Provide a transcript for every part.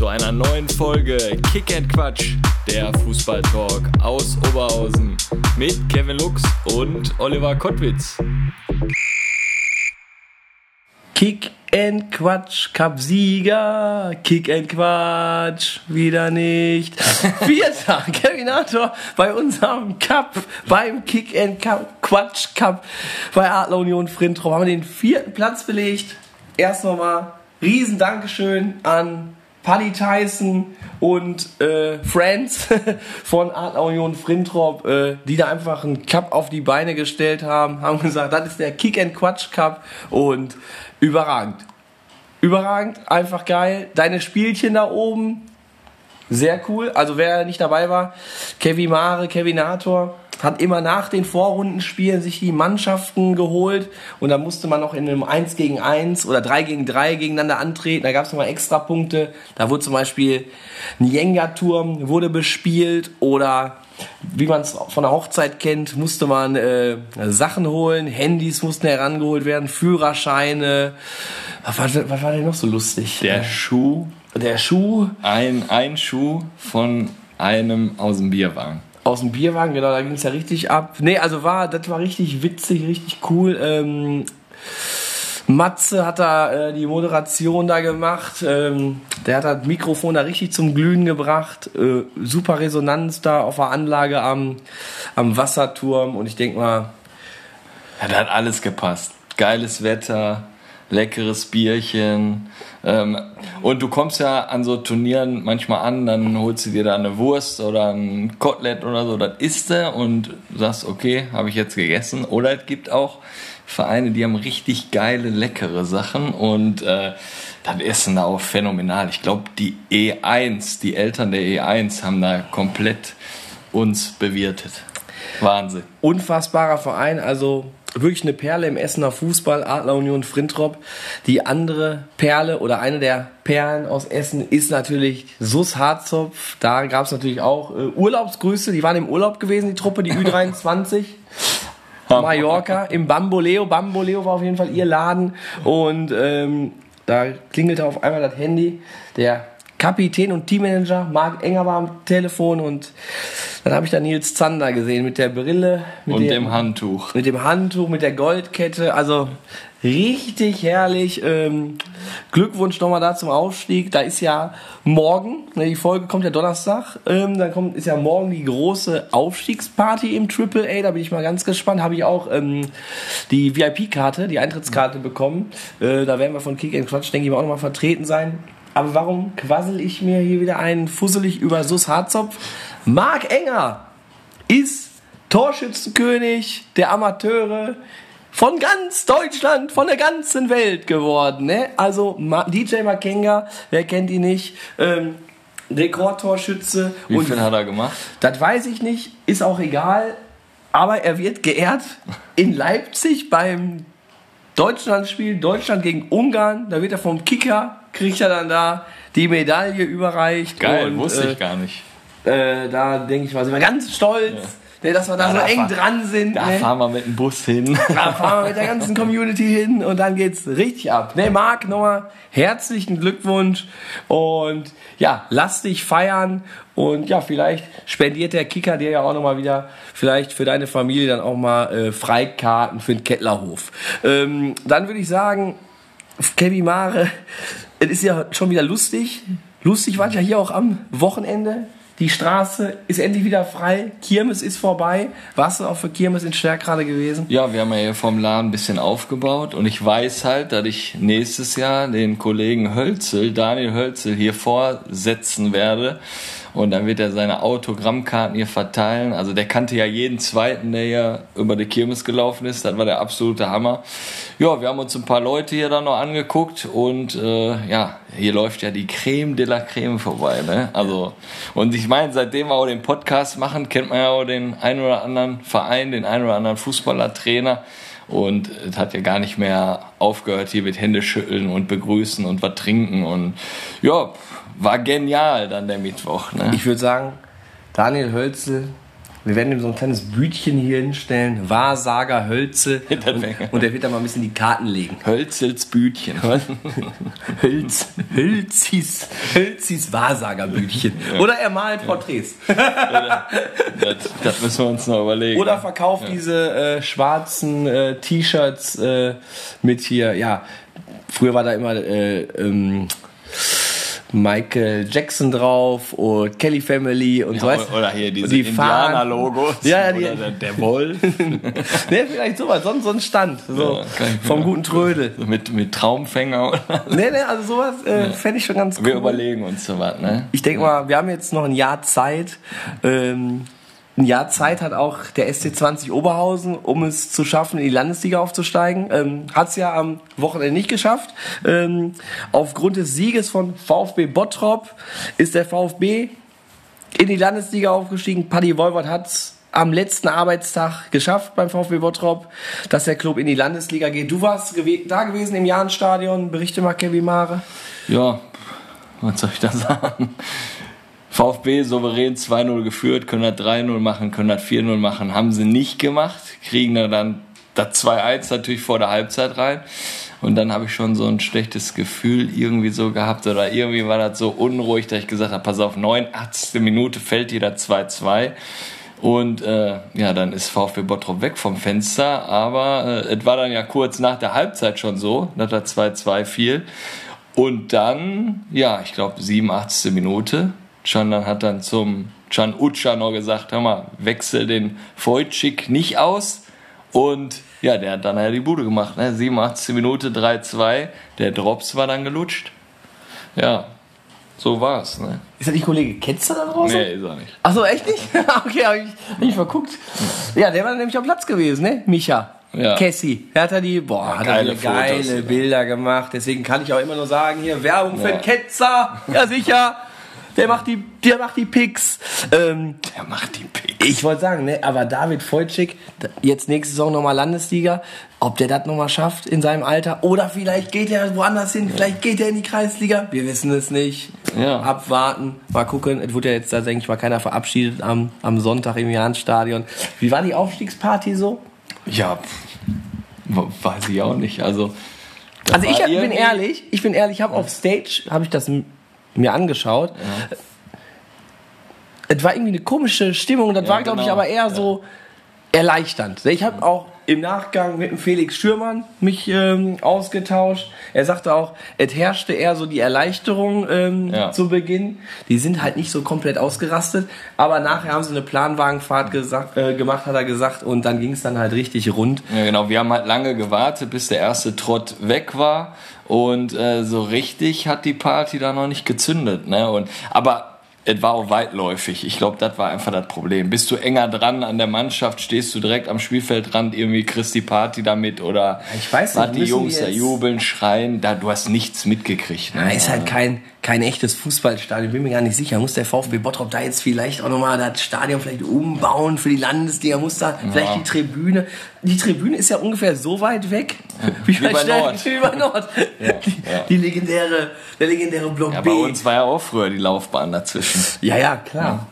Zu einer neuen Folge Kick and Quatsch, der Fußballtalk aus Oberhausen mit Kevin Lux und Oliver Kottwitz. Kick and Quatsch, Cup-Sieger, Kick and Quatsch, wieder nicht. Vierter Kevinator bei unserem Cup, beim Kick and Quatsch Cup bei Adler Union Frintrop haben wir den vierten Platz belegt. Erst nochmal riesen Dankeschön an Paddy Tyson und äh, Friends von Adler Union Frintrop, äh, die da einfach einen Cup auf die Beine gestellt haben, haben gesagt, das ist der Kick and Quatsch Cup und überragend. Überragend, einfach geil. Deine Spielchen da oben, sehr cool. Also wer nicht dabei war, Kevin Mare, Kevinator, hat immer nach den Vorrundenspielen sich die Mannschaften geholt und da musste man noch in einem 1 gegen 1 oder 3 gegen 3 gegeneinander antreten. Da gab es nochmal extra Punkte. Da wurde zum Beispiel ein Jenga-Turm wurde bespielt oder wie man es von der Hochzeit kennt, musste man äh, Sachen holen, Handys mussten herangeholt werden, Führerscheine. Was war, was war denn noch so lustig? Der Schuh, Der Schuh ein, ein Schuh von einem aus dem Bierwagen. Aus dem Bierwagen, genau, da ging es ja richtig ab. Nee, also war, das war richtig witzig, richtig cool. Ähm, Matze hat da äh, die Moderation da gemacht. Ähm, der hat das Mikrofon da richtig zum Glühen gebracht. Äh, super Resonanz da auf der Anlage am, am Wasserturm. Und ich denke mal, Ja, da hat alles gepasst. Geiles Wetter, leckeres Bierchen. Ähm, und du kommst ja an so Turnieren manchmal an, dann holst du dir da eine Wurst oder ein Kotelett oder so, das isst du und sagst, okay, habe ich jetzt gegessen. Oder es gibt auch Vereine, die haben richtig geile, leckere Sachen und äh, das Essen da auch phänomenal. Ich glaube, die E1, die Eltern der E1 haben da komplett uns bewirtet. Wahnsinn. unfassbarer Verein, also wirklich eine Perle im Essener Fußball, Adler Union Frintrop. Die andere Perle oder eine der Perlen aus Essen ist natürlich Sus Harzopf. Da gab es natürlich auch äh, Urlaubsgrüße, die waren im Urlaub gewesen, die Truppe, die Ü23. Mallorca im Bamboleo. Bamboleo war auf jeden Fall ihr Laden und ähm, da klingelte auf einmal das Handy. Der Kapitän und Teammanager Marc Enger war am Telefon und dann habe ich da Nils Zander gesehen mit der Brille, mit Und der, dem Handtuch. mit dem Handtuch, mit der Goldkette. Also richtig herrlich. Ähm, Glückwunsch nochmal da zum Aufstieg. Da ist ja morgen, ne, die Folge kommt ja Donnerstag, ähm, dann kommt, ist ja morgen die große Aufstiegsparty im Triple A. Da bin ich mal ganz gespannt. Habe ich auch ähm, die VIP-Karte, die Eintrittskarte bekommen. Äh, da werden wir von Kick and Quatsch, denke ich mal, auch nochmal vertreten sein. Aber warum quassel ich mir hier wieder einen fusselig über Sus Harzopf? Marc Enger ist Torschützenkönig der Amateure von ganz Deutschland, von der ganzen Welt geworden. Ne? Also DJ Makenga, wer kennt ihn nicht, ähm, Rekordtorschütze. Wie und viel hat er gemacht? das weiß ich nicht, ist auch egal. Aber er wird geehrt in Leipzig beim Deutschlandspiel, Deutschland gegen Ungarn. Da wird er vom Kicker, kriegt er dann da die Medaille überreicht. Geil, Und, wusste äh, ich gar nicht. äh, da denke ich mal, sind wir ganz stolz, ne, dass wir da Ja, so da eng fahr- dran sind. Da ne. fahren wir mit dem Bus hin. Da fahren wir mit der ganzen Community hin und dann geht's richtig ab. Ne, Marc, nochmal herzlichen Glückwunsch und ja, lass dich feiern und ja, vielleicht spendiert der Kicker dir ja auch nochmal wieder vielleicht für deine Familie dann auch mal äh, Freikarten für den Kettlerhof. Ähm, dann würde ich sagen, Kevin Mare, es ist ja schon wieder lustig. Lustig war ja hier auch am Wochenende. Die Straße ist endlich wieder frei. Kirmes ist vorbei. Warst du auch für Kirmes in Stärk gerade gewesen? Ja, wir haben ja hier vom Laden ein bisschen aufgebaut und ich weiß halt, dass ich nächstes Jahr den Kollegen Hölzel, Daniel Hölzel, hier vorsetzen werde und dann wird er seine Autogrammkarten hier verteilen. Also der kannte ja jeden Zweiten, der hier über die Kirmes gelaufen ist. Das war der absolute Hammer. Ja, wir haben uns ein paar Leute hier dann noch angeguckt und äh, ja, hier läuft ja die Creme de la Creme vorbei. Ne? Also und ich meine, seitdem wir auch den Podcast machen, kennt man ja auch den einen oder anderen Verein, den einen oder anderen Fußballer, Trainer. Und es hat ja gar nicht mehr aufgehört hier mit Hände schütteln und begrüßen und was trinken. Und ja, war genial dann der Mittwoch. Ne? Ich würde sagen, Daniel Hölzel, wir werden ihm so ein kleines Bütchen hier hinstellen. Wahrsager Hölzel. Und, und er wird da mal ein bisschen die Karten legen. Hölzels Bütchen. Hölz, Hölzis, Hölzis Wahrsagerbütchen. Oder er malt Porträts. das, das müssen wir uns noch überlegen. Oder verkauft diese äh, schwarzen äh, T-Shirts äh, mit hier, ja, früher war da immer äh, ähm, Michael Jackson drauf und Kelly Family und Ja, so weißt oder hier diese die. Indianer-Logos. Ja, ja, die- Oder der, Wolf. ne, vielleicht sowas, sonst so ein Stand. So, Ja, vom guten Trödel. mit, mit Traumfänger. Oder? Ne, ne, also sowas äh, fände ich schon ganz cool. Wir überlegen uns so was, ne? Ich denke mal, wir haben jetzt noch ein Jahr Zeit. Ähm, ein Jahr Zeit hat auch der SC20 Oberhausen, um es zu schaffen, in die Landesliga aufzusteigen. Ähm, hat es ja am Wochenende nicht geschafft. Ähm, aufgrund des Sieges von VfB Bottrop ist der VfB in die Landesliga aufgestiegen. Paddy Wolwert hat es am letzten Arbeitstag geschafft beim VfB Bottrop, dass der Club in die Landesliga geht. Du warst gewe da gewesen im Jahnstadion. Berichte mal, Kevin Mare. Ja, was soll ich da sagen? VfB souverän 2-0 geführt, können das 3-0 machen, können das 4-0 machen, haben sie nicht gemacht, kriegen da dann das 2-1 natürlich vor der Halbzeit rein. Und dann habe ich schon so ein schlechtes Gefühl irgendwie so gehabt oder irgendwie war das so unruhig, dass ich gesagt habe, pass auf, 89. Minute fällt das 2-2. Und äh, ja, dann ist VfB Bottrop weg vom Fenster, aber äh, es war dann ja kurz nach der Halbzeit schon so, dass das 2-2 fiel. Und dann, ja, ich glaube 87. Minute, Can dann hat dann zum Can Ucha noch gesagt, hör mal, wechsel den Wojcik nicht aus. Und ja, der hat dann ja die Bude gemacht, ne? 87. Minute 3-2, der Drops war dann gelutscht. Ja, so war's, ne? Ist das nicht Kollege Ketzer da draußen? Nee, ist er nicht. Achso, echt nicht? okay, hab ich nicht verguckt. Ja, der war nämlich am Platz gewesen, ne? Micha. Ja. Cassie. Der hat da die, boah, hat er geile geile Fotos, ja. Bilder gemacht. Deswegen kann ich auch immer nur sagen, hier Werbung für Ja. den Ketzer. Ja, sicher. Der macht die, der macht die Picks. Ähm, Der macht die Picks. ich wollte sagen, ne, aber David Voitschik, jetzt nächste Saison nochmal Landesliga, ob der das nochmal schafft in seinem Alter oder vielleicht geht er woanders hin, vielleicht geht er in die Kreisliga, wir wissen es nicht. Ja. Abwarten, mal gucken. Es wurde ja jetzt tatsächlich mal keiner verabschiedet am, am Sonntag im Jahnstadion. Wie war die Aufstiegsparty so? Ja, weiß ich auch nicht. Also, Also ich bin ehrlich, ich bin ehrlich, ich habe auf Stage, habe ich das mir angeschaut. Es war irgendwie eine komische Stimmung, das Ja, war glaube ich genau. aber eher so erleichternd. Ich habe auch im Nachgang mit dem Felix Schürmann mich ähm, ausgetauscht. Er sagte auch, es herrschte eher so die Erleichterung ähm, Ja. zu Beginn. Die sind halt nicht so komplett ausgerastet, aber nachher haben sie eine Planwagenfahrt gesagt, äh, gemacht, hat er gesagt, und dann ging es dann halt richtig rund. Ja, genau. Wir haben halt lange gewartet, bis der erste Trott weg war. Und äh, so richtig hat die Party da noch nicht gezündet. Ne? Und, aber es war auch weitläufig. Ich glaube, das war einfach das Problem. Bist du enger dran an der Mannschaft, stehst du direkt am Spielfeldrand, irgendwie kriegst die Party damit oder ich weiß nicht, die Jungs da jubeln, schreien, da, du hast nichts mitgekriegt. Ne? Ja, ist halt kein, kein echtes Fußballstadion, bin mir gar nicht sicher. Muss der VfB Bottrop da jetzt vielleicht auch nochmal das Stadion vielleicht umbauen für die Landesliga? Muss da vielleicht die Tribüne? Die Tribüne ist ja ungefähr so weit weg wie, Wie bei Stern- Nord. Wie bei Nord. die, ja. die legendäre, der legendäre Block ja, B. bei uns war ja auch früher die Laufbahn dazwischen. Ja, ja, klar.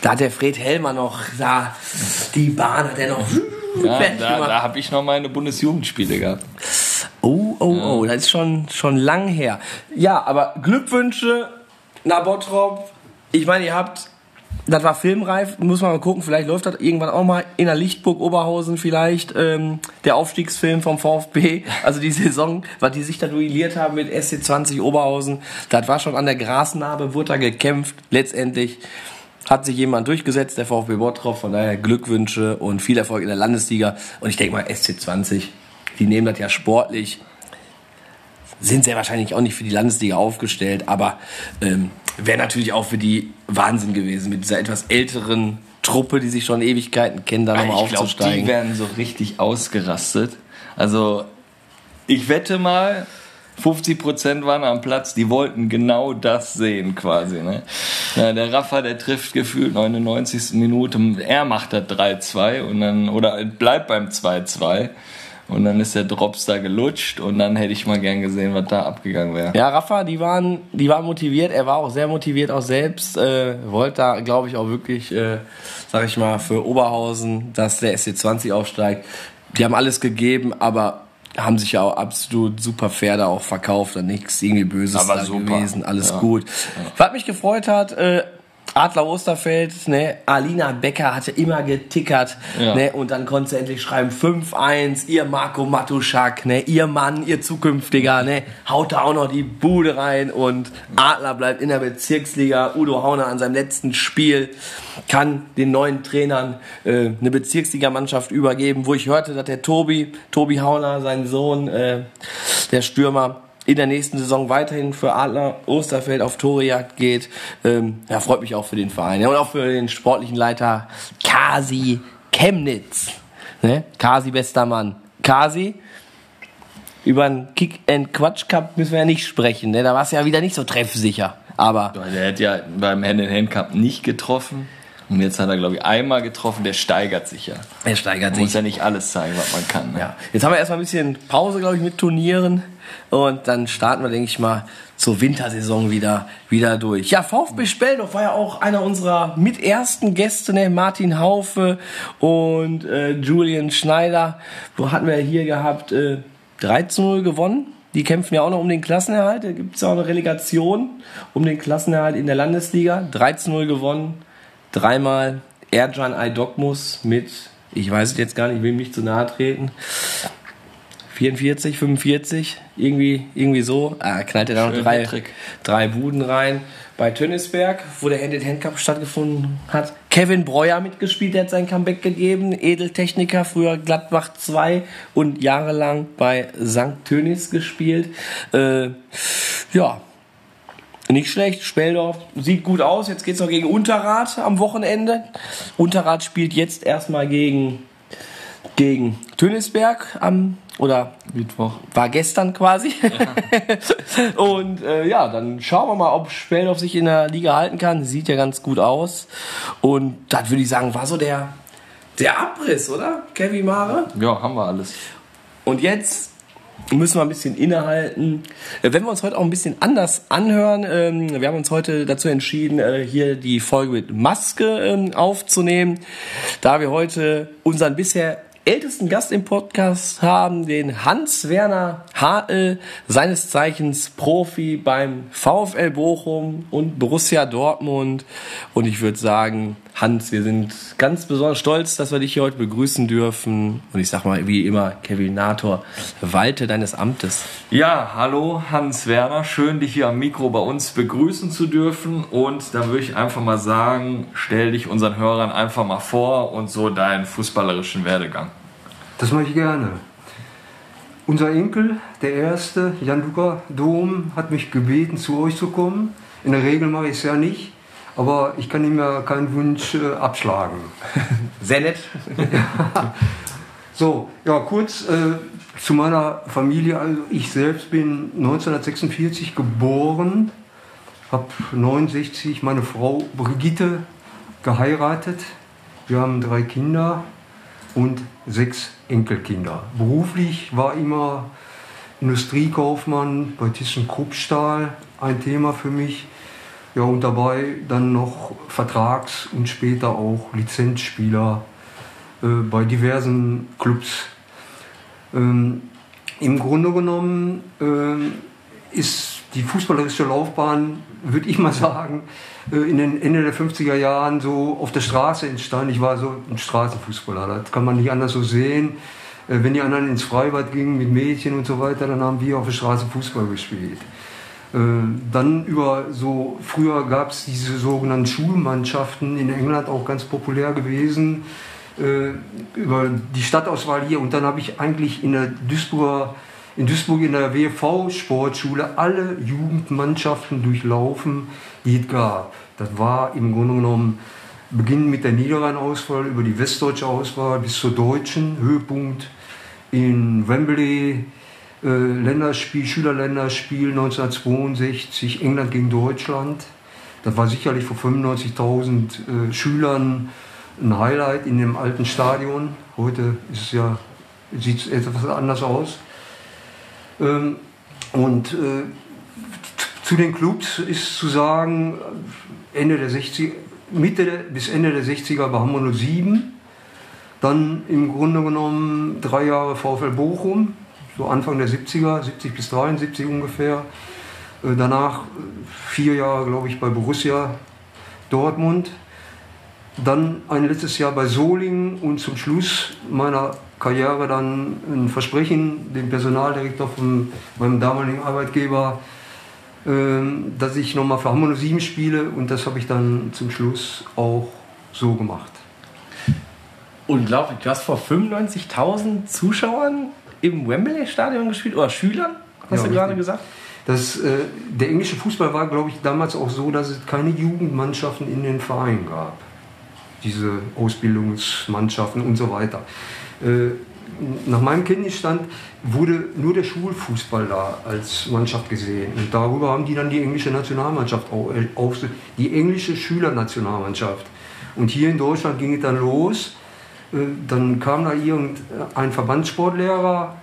Da hat der Fred Helmer noch, da, die Bahn hat er noch Ja, da da habe ich noch meine Bundesjugendspiele gehabt. Oh, oh, oh, das ist schon, schon lang her. Ja, aber Glückwünsche nach Bottrop. Ich meine, ihr habt, das war filmreif, muss man mal gucken, vielleicht läuft das irgendwann auch mal in der Lichtburg Oberhausen vielleicht, ähm, der Aufstiegsfilm vom VfB. Also die Saison, was die sich da duelliert haben mit SC20 Oberhausen, das war schon an der Grasnarbe, wurde da gekämpft. Letztendlich hat sich jemand durchgesetzt, der VfB Bottrop. Von daher Glückwünsche und viel Erfolg in der Landesliga. Und ich denke mal, SC20, die nehmen das ja sportlich sind sehr wahrscheinlich auch nicht für die Landesliga aufgestellt, aber ähm, wäre natürlich auch für die Wahnsinn gewesen, mit dieser etwas älteren Truppe, die sich schon Ewigkeiten kennen, da nochmal ich glaube, die aufzusteigen. werden so richtig ausgerastet. Also, ich wette mal, 50% waren am Platz, die wollten genau das sehen quasi. Ne? Ja, der Rafa, der trifft gefühlt 99. Minute, er macht das 3-2 und dann, oder bleibt beim 2-2. Und dann ist der Drops da gelutscht und dann hätte ich mal gern gesehen, was da abgegangen wäre. Ja, Rafa, die waren, die waren motiviert. Er war auch sehr motiviert auch selbst. Äh, wollte da, glaube ich, auch wirklich, äh, sag ich mal, für Oberhausen, dass der SC20 aufsteigt. Die haben alles gegeben, aber haben sich ja auch absolut super fair da auch verkauft und nichts irgendwie Böses Aber da super. gewesen. Alles Ja. gut. Was mich gefreut hat, äh, Adler Osterfeld, ne, Alina Becker hatte immer getickert, Ja. ne, und dann konnte sie endlich schreiben 5-1, ihr Marco Matuschak, ne, ihr Mann, ihr zukünftiger, ne, haut da auch noch die Bude rein und Adler bleibt in der Bezirksliga, Udo Hauner an seinem letzten Spiel kann den neuen Trainern äh, eine Bezirksligamannschaft übergeben, wo ich hörte, dass der Tobi, Tobi Hauner, sein Sohn, äh, der Stürmer, in der nächsten Saison weiterhin für Adler Osterfeld auf Torejagd geht. Ähm, ja, freut mich auch für den Verein. Ja, und auch für den sportlichen Leiter Kasi Chemnitz. Ne? Kasi, bester Mann. Kasi, über den Kick and Quatsch Cup müssen wir ja nicht sprechen. Ne? Da war es ja wieder nicht so treffsicher. Aber Der hat ja beim Hand-in-Hand-Cup nicht getroffen. Und jetzt hat er, glaube ich, einmal getroffen. Der steigert sich ja. er steigert Man muss sich. ja nicht alles zeigen, was man kann. Ne? Ja. Jetzt haben wir erstmal ein bisschen Pause, glaube ich, mit Turnieren. Und dann starten wir, denke ich mal, zur Wintersaison wieder, wieder durch. Ja, VfB Speldorf war ja auch einer unserer mit ersten Gäste, ne? Martin Haufe und äh, Julian Schneider. Wo hatten wir hier gehabt? Äh, 3 zu 0 gewonnen. Die kämpfen ja auch noch um den Klassenerhalt. Da gibt es ja auch eine Relegation um den Klassenerhalt in der Landesliga. 3 zu 0 gewonnen. Dreimal Ercan Aydokmus mit, ich weiß es jetzt gar nicht, ich will ihm nicht zu nahe treten. 44, 45, irgendwie, irgendwie so. Ah, knallt er da noch Schön drei, drei Buden rein. Bei Tönnisberg, wo der Hand-in-Hand-Cup stattgefunden hat. Kevin Breuer mitgespielt, der hat sein Comeback gegeben. Edeltechniker, früher Gladbach 2 und jahrelang bei St. Tönis gespielt. Äh, ja, nicht schlecht. Speldorf sieht gut aus. Jetzt geht's noch gegen Unterrad am Wochenende. Unterrad spielt jetzt erstmal gegen, gegen Tönisberg am, oder Mittwoch. war gestern quasi. und äh, ja, dann schauen wir mal, ob Speldorf sich in der Liga halten kann. Sieht ja ganz gut aus. Und das würde ich sagen, war so der, der Abriss, oder? Kevin Mare? Ja, haben wir alles. Und jetzt müssen wir ein bisschen innehalten. Äh, Wenn wir uns heute auch ein bisschen anders anhören, ähm, wir haben uns heute dazu entschieden, äh, hier die Folge mit Maske ähm, aufzunehmen, da wir heute unseren bisher ältesten Gast im Podcast haben, den Hans-Werner Hartl, seines Zeichens Profi beim VfL Bochum und Borussia Dortmund. Und ich würde sagen, Hans, wir sind ganz besonders stolz, dass wir dich hier heute begrüßen dürfen. Und ich sag mal, wie immer, Kevin Nator, walte deines Amtes. Ja, hallo Hans Werner, schön dich hier am Mikro bei uns begrüßen zu dürfen und da würde ich einfach mal sagen, stell dich unseren Hörern einfach mal vor und so deinen fußballerischen Werdegang. Das mache ich gerne. Unser Enkel, der erste, Jan-Luca Dom, hat mich gebeten, zu euch zu kommen. In der Regel mache ich es ja nicht, aber ich kann ihm ja keinen Wunsch äh, abschlagen. Sehr nett. So, ja, kurz äh, zu meiner Familie. Also ich selbst bin 1946 geboren, habe 69 meine Frau Brigitte geheiratet. Wir haben drei Kinder und sechs Enkelkinder. Beruflich war immer Industriekaufmann bei ThyssenKrupp-Stahl ein Thema für mich. Ja, und dabei dann noch Vertrags- und später auch Lizenzspieler äh, bei diversen Clubs. Ähm, Im Grunde genommen ähm, ist die fußballerische Laufbahn, würde ich mal sagen, äh, in den Ende der 50er Jahren so auf der Straße entstanden. Ich war so ein Straßenfußballer, das kann man nicht anders so sehen. Äh, Wenn die anderen ins Freibad gingen mit Mädchen und so weiter, dann haben wir auf der Straße Fußball gespielt. Äh, Dann über so, früher gab es diese sogenannten Schulmannschaften in England auch ganz populär gewesen, über die Stadtauswahl hier. Und dann habe ich eigentlich in der Duisburger, in Duisburg in der WFV-Sportschule alle Jugendmannschaften durchlaufen, die es gab. Das war im Grunde genommen beginnend mit der Niederrhein-Auswahl über die westdeutsche Auswahl bis zur deutschen Höhepunkt in Wembley, äh, Länderspiel, Schülerländerspiel 1962, England gegen Deutschland. Das war sicherlich vor 95.000 äh, Schülern ein Highlight in dem alten Stadion. Heute ist es ja sieht es etwas anders aus. Ähm, und äh, zu den Clubs ist zu sagen, Ende der 60 Mitte bis Ende der 60er war Hamburg 07. Dann im Grunde genommen drei Jahre VfL Bochum, so Anfang der 70er, 70 bis 73 ungefähr. Äh, danach vier Jahre, glaube ich, bei Borussia Dortmund. Dann ein letztes Jahr bei Solingen und zum Schluss meiner Karriere dann ein Versprechen dem Personaldirektor von meinem damaligen Arbeitgeber, ähm, dass ich nochmal für Hamburg 7 spiele und das habe ich dann zum Schluss auch so gemacht. Unglaublich, du hast vor 95.000 Zuschauern im Wembley-Stadion gespielt oder Schülern, hast Ja, du gerade gesagt? Das, äh, der englische Fußball war, glaube ich, damals auch so, dass es keine Jugendmannschaften in den Vereinen gab. Diese Ausbildungsmannschaften und so weiter. Äh, nach meinem Kenntnisstand wurde nur der Schulfußball da als Mannschaft gesehen. Und darüber haben die dann die englische Nationalmannschaft äh, auf, die englische Schülernationalmannschaft. Und hier in Deutschland ging es dann los. Äh, Dann kam da irgendein Verbandssportlehrer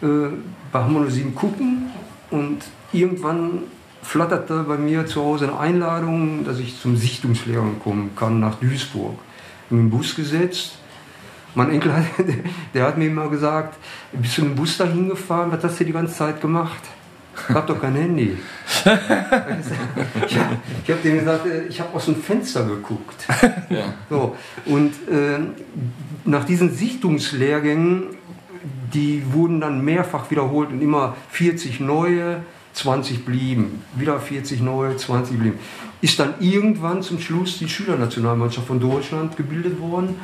bei Hamburg 07 gucken und irgendwann flatterte bei mir zu Hause eine Einladung, dass ich zum Sichtungslehrer kommen kann nach Duisburg. In den Bus gesetzt. Mein Enkel, hat, der hat mir immer gesagt, bist du mit dem Bus dahin gefahren, was hast du die ganze Zeit gemacht? Ich hab doch kein Handy. ich habe hab dem gesagt, äh, ich habe aus dem Fenster geguckt. So, und äh, nach diesen Sichtungslehrgängen, die wurden dann mehrfach wiederholt und immer 40 neue, 20 blieben. Wieder 40 neue, 20 blieben. Ist dann irgendwann zum Schluss die Schülernationalmannschaft von Deutschland gebildet worden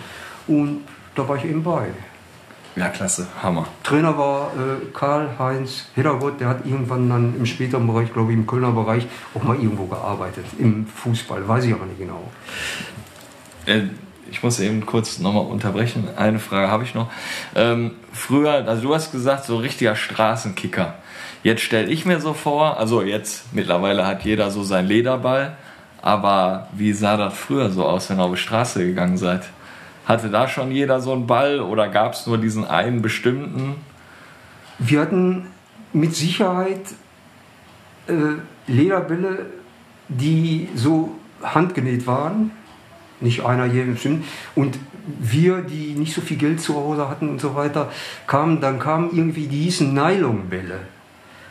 und da war ich eben bei. Ja, klasse. Hammer. Trainer war äh, Karl-Heinz Heddergott, der hat irgendwann dann im späteren Bereich, glaube ich im Kölner Bereich, auch mal irgendwo gearbeitet, im Fußball, weiß ich aber nicht genau. Äh, ich muss eben kurz nochmal unterbrechen. Eine Frage habe ich noch. Ähm, früher, also du hast gesagt, so richtiger Straßenkicker. Jetzt stelle ich mir so vor, also jetzt mittlerweile hat jeder so seinen Lederball, aber wie sah das früher so aus, wenn ihr auf die Straße gegangen seid? Hatte da schon jeder so einen Ball oder gab es nur diesen einen bestimmten? Wir hatten mit Sicherheit äh, Lederbälle, die so handgenäht waren. Nicht einer hier bestimmt. Und wir, die nicht so viel Geld zu Hause hatten und so weiter, kamen, dann kamen irgendwie, die hießen Nylonbälle.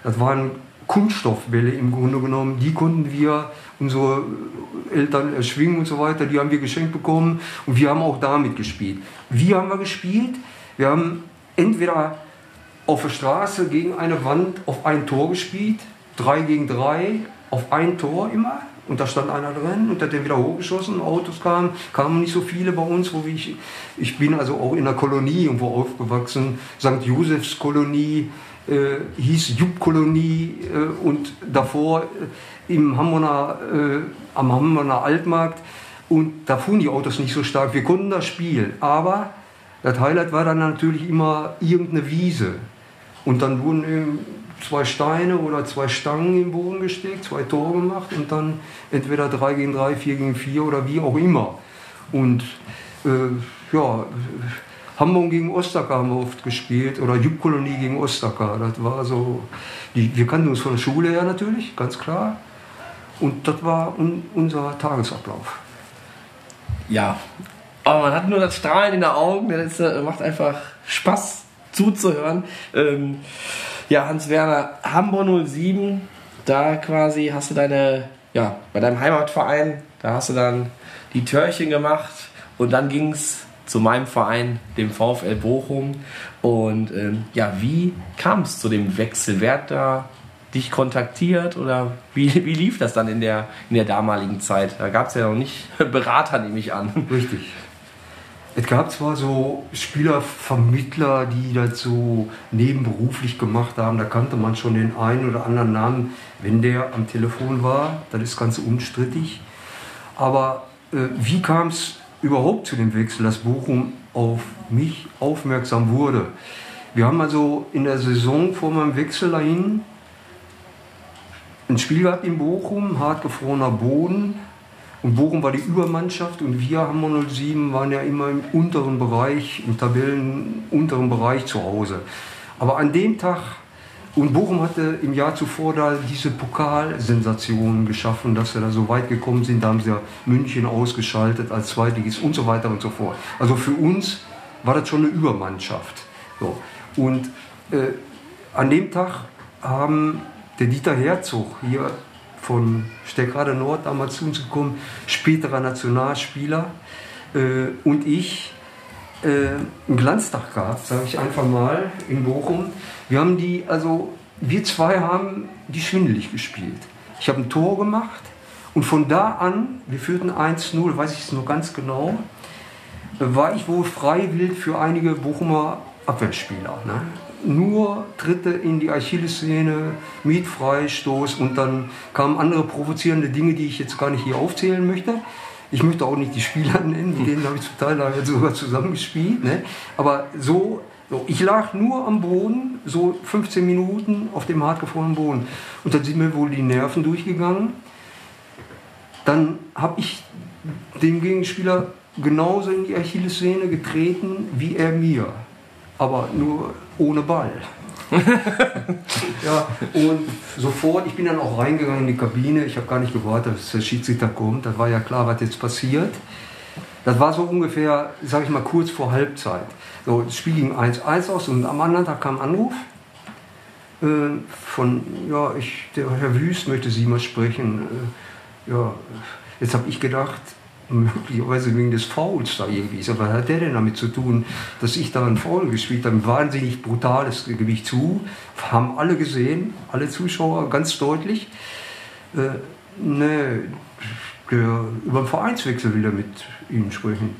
Das waren Kunststoffbälle im Grunde genommen. Die konnten wir unsere Eltern erschwingen und so weiter. Die haben wir geschenkt bekommen und wir haben auch damit gespielt. Wie haben wir gespielt? Wir haben entweder auf der Straße gegen eine Wand auf ein Tor gespielt, drei gegen drei, auf ein Tor immer. Und da stand einer drin und hat den wieder hochgeschossen. Autos kamen, kamen nicht so viele bei uns, wo ich, ich bin also auch in der Kolonie irgendwo aufgewachsen, St. Josephs Kolonie, äh, hieß Jupp-Kolonie äh, und davor im Hamburger, äh, am Hamburger Altmarkt. Und da fuhren die Autos nicht so stark. Wir konnten das spielen, aber das Highlight war dann natürlich immer irgendeine Wiese. Und dann wurden eben zwei Steine oder zwei Stangen im Boden gesteckt, zwei Tore gemacht und dann entweder 3 gegen 3, 4 gegen 4 oder wie auch immer. Und äh, ja, Hamburg gegen Ostacker haben wir oft gespielt oder Jugendkolonie gegen Ostacker. Das war so, die, wir kannten uns von der Schule her natürlich, ganz klar. Und das war un, unser Tagesablauf. Ja, aber man hat nur das Strahlen in den Augen, das macht einfach Spaß zuzuhören. Ähm, ja, Hans-Werner, Hamburg 07, da quasi hast du deine, ja, bei deinem Heimatverein, da hast du dann die Törchen gemacht und dann ging es zu meinem Verein, dem VfL Bochum. Und ähm, ja, wie kam es zu dem Wechsel? Wer hat da dich kontaktiert oder wie, wie lief das dann in der, in der damaligen Zeit? Da gab es ja noch nicht Berater, nehme ich an. Richtig. Es gab zwar so Spielervermittler, die das so nebenberuflich gemacht haben, da kannte man schon den einen oder anderen Namen, wenn der am Telefon war, das ist ganz unstrittig. Aber äh, wie kam es überhaupt zu dem Wechsel, dass Bochum auf mich aufmerksam wurde? Wir haben also in der Saison vor meinem Wechsel dahin ein Spiel gehabt in Bochum, hartgefrorener Boden, Und Bochum war die Übermannschaft und wir, Hammer 07, waren ja immer im unteren Bereich, im Tabellen unteren Bereich zu Hause. Aber an dem Tag, und Bochum hatte im Jahr zuvor da diese Pokalsensationen geschaffen, dass wir da so weit gekommen sind. Da haben sie ja München ausgeschaltet als Zweitligist und so weiter und so fort. Also für uns war das schon eine Übermannschaft. So. Und äh, an dem Tag haben der Dieter Herzog hier von Steckrade Nord damals zu uns gekommen, späterer Nationalspieler, äh, und ich äh, einen Glanztag gehabt, sage ich einfach mal, in Bochum. Wir haben die, also wir zwei haben die schwindelig gespielt. Ich habe ein Tor gemacht und von da an, wir führten 1-0, weiß ich es noch ganz genau, war ich wohl freiwillig für einige Bochumer Abwehrspieler. Ne? Nur Tritte in die Achillessehne, Mietfreistoß und dann kamen andere provozierende Dinge, die ich jetzt gar nicht hier aufzählen möchte. Ich möchte auch nicht die Spieler nennen, mit denen habe ich zum Teil sogar zusammengespielt. Ne? Aber so, so, ich lag nur am Boden, so 15 Minuten auf dem hartgefrorenen Boden. Und dann sind mir wohl die Nerven durchgegangen. Dann habe ich dem Gegenspieler genauso in die Achillessehne getreten wie er mir. Aber nur ohne Ball. ja, und sofort, ich bin dann auch reingegangen in die Kabine. Ich habe gar nicht gewartet, dass der Schiedsrichter kommt. Das war ja klar, was jetzt passiert. Das war so ungefähr, sage ich mal, kurz vor Halbzeit. So, das Spiel ging 1-1 aus und am anderen Tag kam ein Anruf äh, von, ja, ich, der Herr Wüst möchte Sie mal sprechen. Äh, ja, jetzt habe ich gedacht, möglicherweise wegen des Fouls da irgendwie ist. Aber was hat der denn damit zu tun, dass ich da einen Foul gespielt habe? Ein wahnsinnig brutales Gewicht zu. Haben alle gesehen, alle Zuschauer ganz deutlich. Äh, ne, der, über den Vereinswechsel will er mit Ihnen sprechen.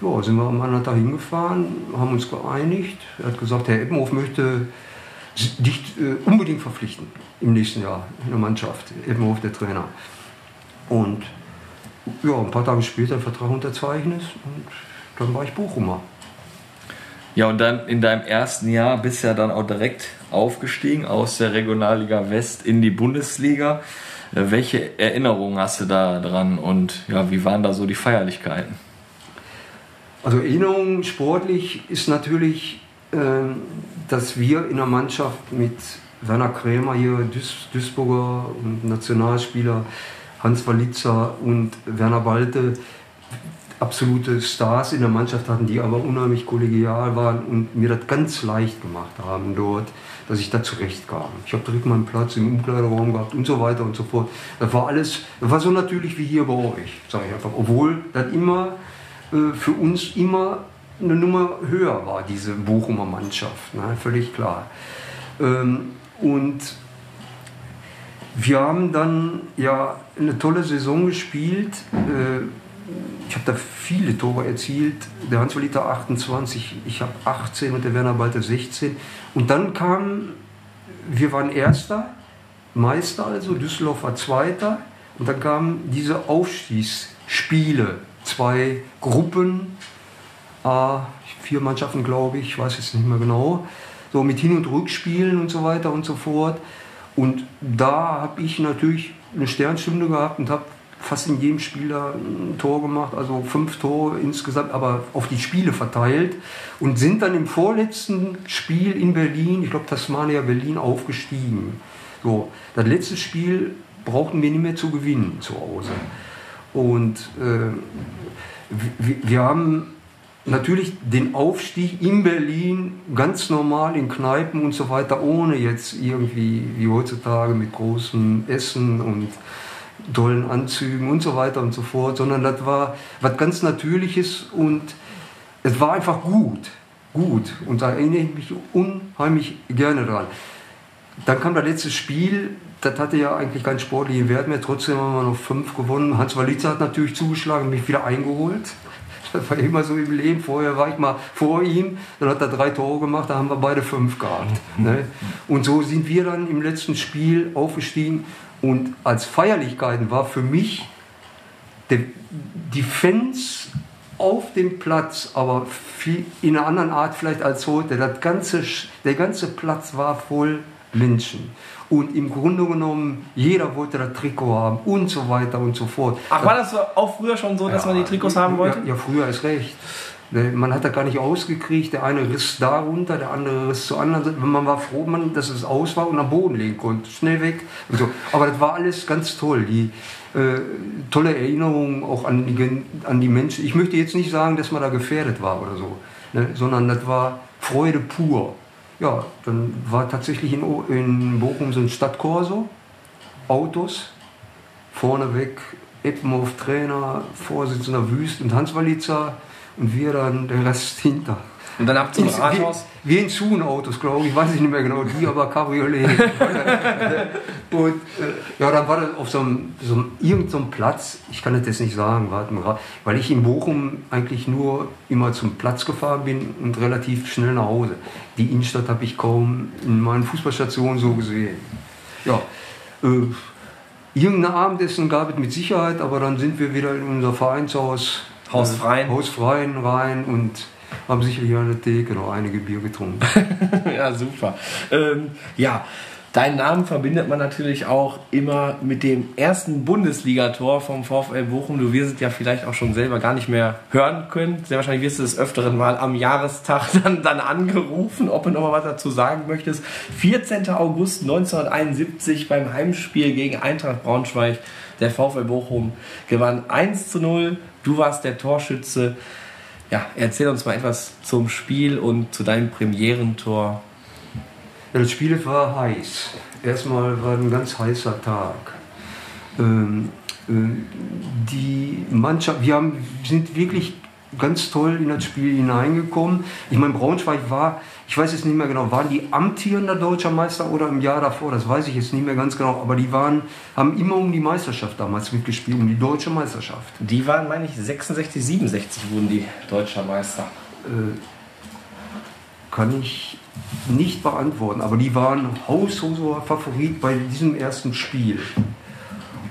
Ja, sind wir am anderen Tag hingefahren, haben uns geeinigt. Er hat gesagt, Herr Eppenhof möchte dich äh, unbedingt verpflichten im nächsten Jahr in der Mannschaft. Eppenhof, der Trainer. Und ja, ein paar Tage später einen Vertrag unterzeichnet und dann war ich Bochumer. Ja, und dann in deinem ersten Jahr bist du ja dann auch direkt aufgestiegen aus der Regionalliga West in die Bundesliga. Äh, welche Erinnerungen hast du da dran und ja, wie waren da so die Feierlichkeiten? Also Erinnerung sportlich ist natürlich, äh, dass wir in der Mannschaft mit Werner Krämer hier, Duis Duisburger und Nationalspieler, Hans Walitzer und Werner Balte absolute Stars in der Mannschaft hatten, die aber unheimlich kollegial waren und mir das ganz leicht gemacht haben dort, dass ich da zurechtkam. Ich habe direkt meinen Platz im Umkleideraum gehabt und so weiter und so fort. Das war alles, das war so natürlich wie hier bei euch, sage ich einfach. Obwohl das immer äh, für uns immer eine Nummer höher war, diese Bochumer Mannschaft, ne? völlig klar. Ähm, und wir haben dann ja eine tolle Saison gespielt. Äh, ich habe da viele Tore erzielt. Der Hans Liter 28, ich habe 18 und der Werner Balter 16. Und dann kam, wir waren Erster, Meister also, Düsseldorf war Zweiter. Und dann kamen diese Aufstiegsspiele, zwei Gruppen, vier Mannschaften glaube ich, ich weiß jetzt nicht mehr genau, so mit Hin- und Rückspielen und so weiter und so fort. Und da habe ich natürlich eine Sternstunde gehabt und habe fast in jedem Spiel ein Tor gemacht, also fünf Tore insgesamt, aber auf die Spiele verteilt und sind dann im vorletzten Spiel in Berlin, ich glaube Tasmania Berlin, aufgestiegen. So, das letzte Spiel brauchten wir nicht mehr zu gewinnen zu Hause. Und äh, wir, wir haben natürlich den Aufstieg in Berlin ganz normal in Kneipen und so weiter, ohne jetzt irgendwie wie heutzutage mit großem Essen und tollen Anzügen und so weiter und so fort, sondern das war was ganz Natürliches und es war einfach gut, gut und da erinnere ich mich unheimlich gerne dran. Dann kam das letzte Spiel, das hatte ja eigentlich keinen sportlichen Wert mehr, trotzdem haben wir noch fünf gewonnen. Hans Walitzer hat natürlich zugeschlagen, mich wieder eingeholt. Das war immer so im Leben. Vorher war ich mal vor ihm, dann hat er drei Tore gemacht, da haben wir beide fünf gehabt. Ne? Und so sind wir dann im letzten Spiel aufgestiegen. Und als Feierlichkeiten war für mich der, die Fans auf dem Platz, aber viel, in einer anderen Art vielleicht als heute. Das ganze, der ganze Platz war voll Menschen. Und im Grunde genommen, jeder wollte das Trikot haben und so weiter und so fort. Ach, war das auch früher schon so, dass man die Trikots haben wollte? Ja, ja, früher ist recht. Ne, Man hat das gar nicht ausgekriegt. Der eine riss da runter, der andere riss zur anderen Seite. Man war froh, man, dass es aus war und am Boden legen konnte. Schnell weg. So. Aber das war alles ganz toll. Die äh, tolle Erinnerung auch an die, an die Menschen. Ich möchte jetzt nicht sagen, dass man da gefährdet war oder so, ne? sondern das war Freude pur. Ja, dann war tatsächlich in, in Bochum so ein Stadtkorso, Autos, vorneweg Eppenhoff Trainer, Vorsitzender Wüst und Hans Walitzer und wir dann der Rest hinter. Und dann habt ihr ein Ins- Rathaus. Wie, wie in Zoon-Autos, glaube ich, weiß ich nicht mehr genau, die aber Cabriolet. und äh, ja, dann war das auf so einem, so einem irgendeinem Platz, ich kann das jetzt nicht sagen, warte mal, weil ich in Bochum eigentlich nur immer zum Platz gefahren bin und relativ schnell nach Hause. Die Innenstadt habe ich kaum in meinen Fußballstationen so gesehen. Ja, äh, irgendein Abendessen gab es mit Sicherheit, aber dann sind wir wieder in unser Vereinshaus. Haus äh, Freien. Haus Freien rein und haben sicherlich an der Theke noch einige Bier getrunken. ja, super. Ähm, ja, deinen Namen verbindet man natürlich auch immer mit dem ersten Bundesligator vom VfL Bochum. Du wirst es ja vielleicht auch schon selber gar nicht mehr hören können. Sehr wahrscheinlich wirst du des Öfteren mal am Jahrestag dann, dann angerufen, ob du noch mal was dazu sagen möchtest. 14. August 1971 beim Heimspiel gegen Eintracht Braunschweig. Der VfL Bochum gewann 1 zu 0. Du warst der Torschütze. Ja, erzähl uns mal etwas zum Spiel und zu deinem Premierentor. Das Spiel war heiß. Erstmal war ein ganz heißer Tag. Ähm, äh, die Mannschaft, wir haben, sind wirklich ganz toll in das Spiel hineingekommen. Ich meine, Braunschweig war, ich weiß jetzt nicht mehr genau, waren die amtierender deutscher Meister oder im Jahr davor, das weiß ich jetzt nicht mehr ganz genau, aber die waren, haben immer um die Meisterschaft damals mitgespielt, um die deutsche Meisterschaft. Die waren, meine ich, 66, 67 wurden die deutscher Meister. kann ich nicht beantworten, aber die waren haushoher Favorit bei diesem ersten Spiel.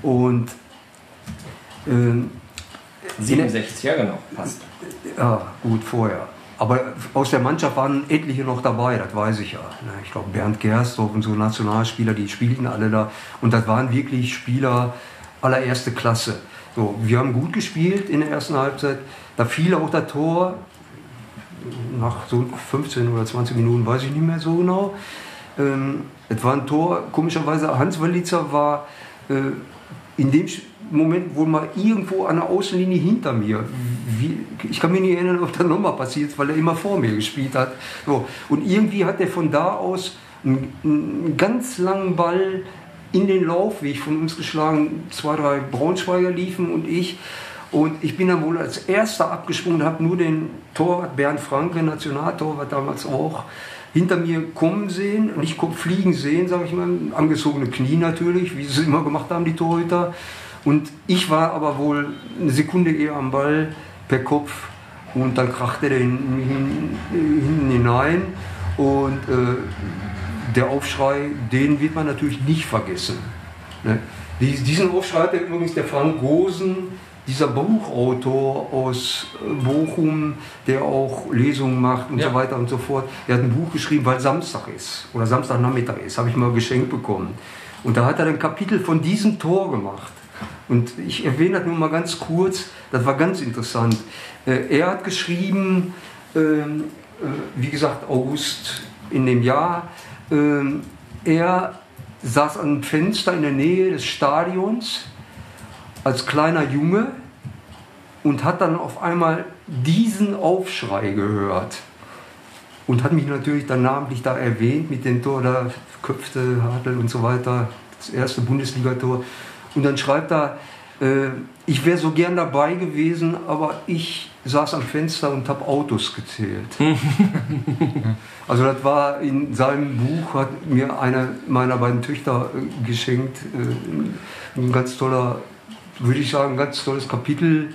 Und ähm, 67, ja genau, passt. ja, gut, vorher. Aber aus der Mannschaft waren etliche noch dabei, das weiß ich ja. Ich glaube, Bernd Gerstorf und so Nationalspieler, die spielten alle da. Und das waren wirklich Spieler allererste Klasse. So, wir haben gut gespielt in der ersten Halbzeit. Da fiel auch das Tor. Nach so 15 oder 20 Minuten weiß ich nicht mehr so genau. Ähm, es war ein Tor, komischerweise, Hans Walitzer war äh, in dem Sch- Moment wohl mal irgendwo an der Außenlinie hinter mir. Wie, ich kann mich nicht erinnern, ob das nochmal passiert ist, weil er immer vor mir gespielt hat. So. Und irgendwie hat er von da aus einen, einen ganz langen Ball in den Laufweg von uns geschlagen. Zwei, drei Braunschweiger liefen und ich. Und ich bin dann wohl als erster abgesprungen, habe nur den Torwart Bernd Franke, Nationaltorwart damals auch, hinter mir kommen sehen und ich fliegen sehen, sage ich mal, angezogene Knie natürlich, wie sie es immer gemacht haben, die Torhüter. Und ich war aber wohl eine Sekunde eher am Ball per Kopf und dann krachte der hin- hin- hinten hinein und äh, der Aufschrei, den wird man natürlich nicht vergessen. Ne? Dies- Diesen Aufschrei hat übrigens der Frank Gosen, dieser Buchautor aus äh, Bochum, der auch Lesungen macht und Ja. so weiter und so fort. Der hat ein Buch geschrieben, weil Samstag ist oder Samstagnachmittag ist, habe ich mal geschenkt bekommen. Und da hat er ein Kapitel von diesem Tor gemacht. Und ich erwähne das nur mal ganz kurz, das war ganz interessant. Äh, Er hat geschrieben, ähm, äh, wie gesagt, August in dem Jahr, ähm, er saß am Fenster in der Nähe des Stadions als kleiner Junge und hat dann auf einmal diesen Aufschrei gehört und hat mich natürlich dann namentlich da erwähnt mit dem Tor, da köpfte Hartl und so weiter, das erste Bundesligator. Und dann schreibt er, äh, ich wäre so gern dabei gewesen, aber ich saß am Fenster und habe Autos gezählt. also das war in seinem Buch, hat mir eine meiner beiden Töchter äh, geschenkt, äh, ein ganz toller, würde ich sagen, ein ganz tolles Kapitel,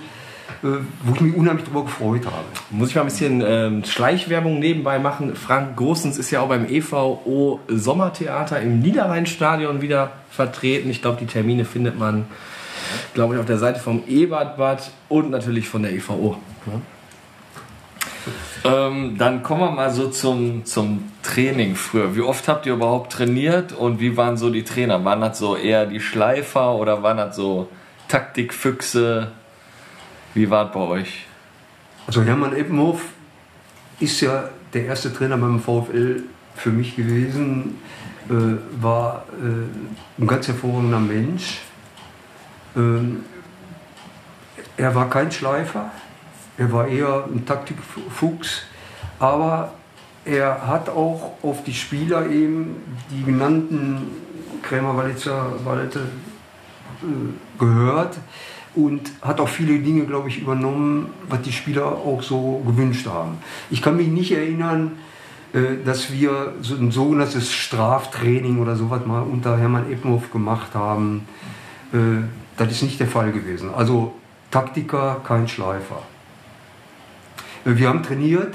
wo ich mich unheimlich darüber gefreut habe. Muss ich mal ein bisschen ähm, Schleichwerbung nebenbei machen. Frank Großens ist ja auch beim EVO Sommertheater im Niederrheinstadion wieder vertreten. Ich glaube, die Termine findet man, glaube ich, auf der Seite vom Ebertbad und natürlich von der EVO. ne? Ähm, dann kommen wir mal so zum, zum Training früher. Wie oft habt ihr überhaupt trainiert und wie waren so die Trainer? Waren das so eher die Schleifer oder waren das so Taktikfüchse? Wie war es bei euch? Also Hermann Eppenhoff ist ja der erste Trainer beim VfL für mich gewesen, äh, war äh, ein ganz hervorragender Mensch. Ähm, er war kein Schleifer, er war eher ein Taktikfuchs, aber er hat auch auf die Spieler eben die genannten Krämer, Walitzer, Walite äh, gehört und hat auch viele Dinge, glaube ich, übernommen, was die Spieler auch so gewünscht haben. Ich kann mich nicht erinnern, äh, dass wir so ein sogenanntes Straftraining oder sowas mal unter Hermann Eppenhoff gemacht haben. Äh, das ist nicht der Fall gewesen. Also Taktiker, kein Schleifer. Äh, wir haben trainiert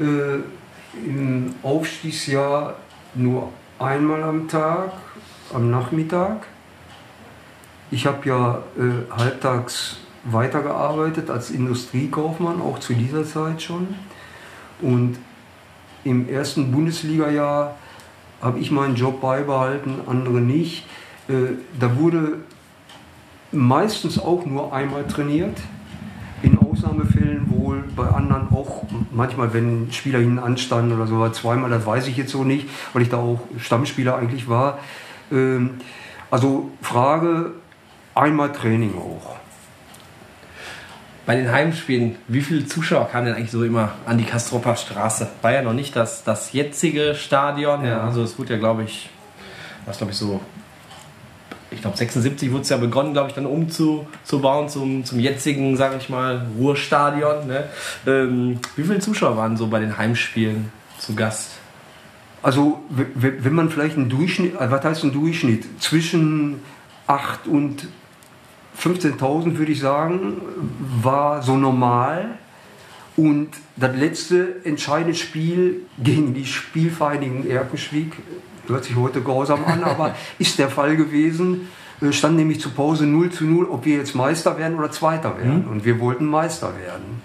im Aufstiegsjahr nur einmal am Tag, am Nachmittag. Ich habe ja äh, halbtags weitergearbeitet als Industriekaufmann, auch zu dieser Zeit schon. Und im ersten Bundesliga-Jahr habe ich meinen Job beibehalten, andere nicht. Äh, da wurde meistens auch nur einmal trainiert. In Ausnahmefällen wohl, bei anderen auch manchmal, wenn Spieler hinten anstanden oder so, zweimal, das weiß ich jetzt so nicht, weil ich da auch Stammspieler eigentlich war. Ähm, also Frage, einmal Training auch. Bei den Heimspielen, wie viele Zuschauer kamen denn eigentlich so immer an die Kastropper Straße? War ja noch nicht das, das jetzige Stadion. Ja. Also es wurde ja, glaube ich, was glaube ich so, ich glaube 76 wurde es ja begonnen, glaube ich, dann umzubauen zum, zum jetzigen, sage ich mal, Ruhrstadion. Ne? Ähm, wie viele Zuschauer waren so bei den Heimspielen zu Gast? Also wenn man vielleicht einen Durchschnitt, äh, was heißt ein Durchschnitt? Zwischen 8 und 15.000 würde ich sagen, war so normal. Und das letzte entscheidende Spiel gegen die Spielvereinigung Erkenschwick, hört sich heute grausam an, aber ist der Fall gewesen, äh, stand nämlich zur Pause 0 zu 0, ob wir jetzt Meister werden oder Zweiter werden. Mhm. Und wir wollten Meister werden.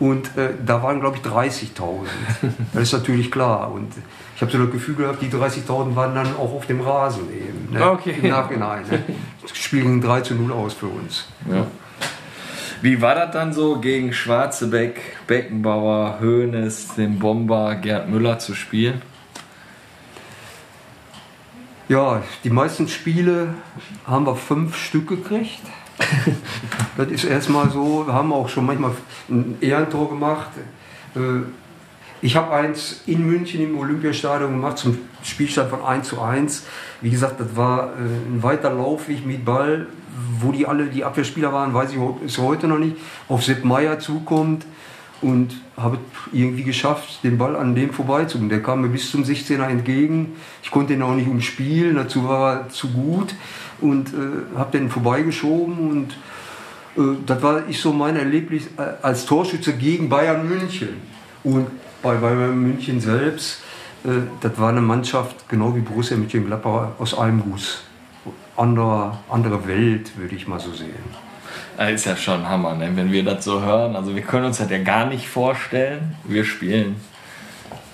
Und äh, da waren, glaube ich, 30.000. Das ist natürlich klar. Und ich habe so das Gefühl gehabt, die 30.000 waren dann auch auf dem Rasen eben. Ne? Okay. Im Nachhinein. Ne? Spielen 3 zu 0 aus für uns. Ja. Wie war das dann so, gegen Schwarzebeck, Beckenbauer, Hoeneß, den Bomber Gerd Müller zu spielen? Ja, die meisten Spiele haben wir fünf Stück gekriegt. das ist erstmal so, wir haben auch schon manchmal ein Ehrentor gemacht. Äh, ich habe eins in München im Olympiastadion gemacht zum Spielstand von 1 zu 1. Wie gesagt, das war äh, ein weiter Laufweg mit Ball, wo die alle die Abwehrspieler waren, weiß ich bis heute noch nicht, auf Sepp Meier zukommt und habe irgendwie geschafft, den Ball an dem vorbeizugehen. Der kam mir bis zum 16er entgegen. Ich konnte ihn auch nicht umspielen, dazu war er zu gut und äh, habe den vorbeigeschoben und äh, das war ich so mein Erlebnis äh, als Torschütze gegen Bayern München. Und bei Bayern München selbst, äh, das war eine Mannschaft, genau wie Borussia Mönchengladbach, aus einem Guss. Andere, andere Welt, würde ich mal so sehen. Das ist ja schon Hammer, ne? wenn wir das so hören. Also wir können uns das ja gar nicht vorstellen. Wir spielen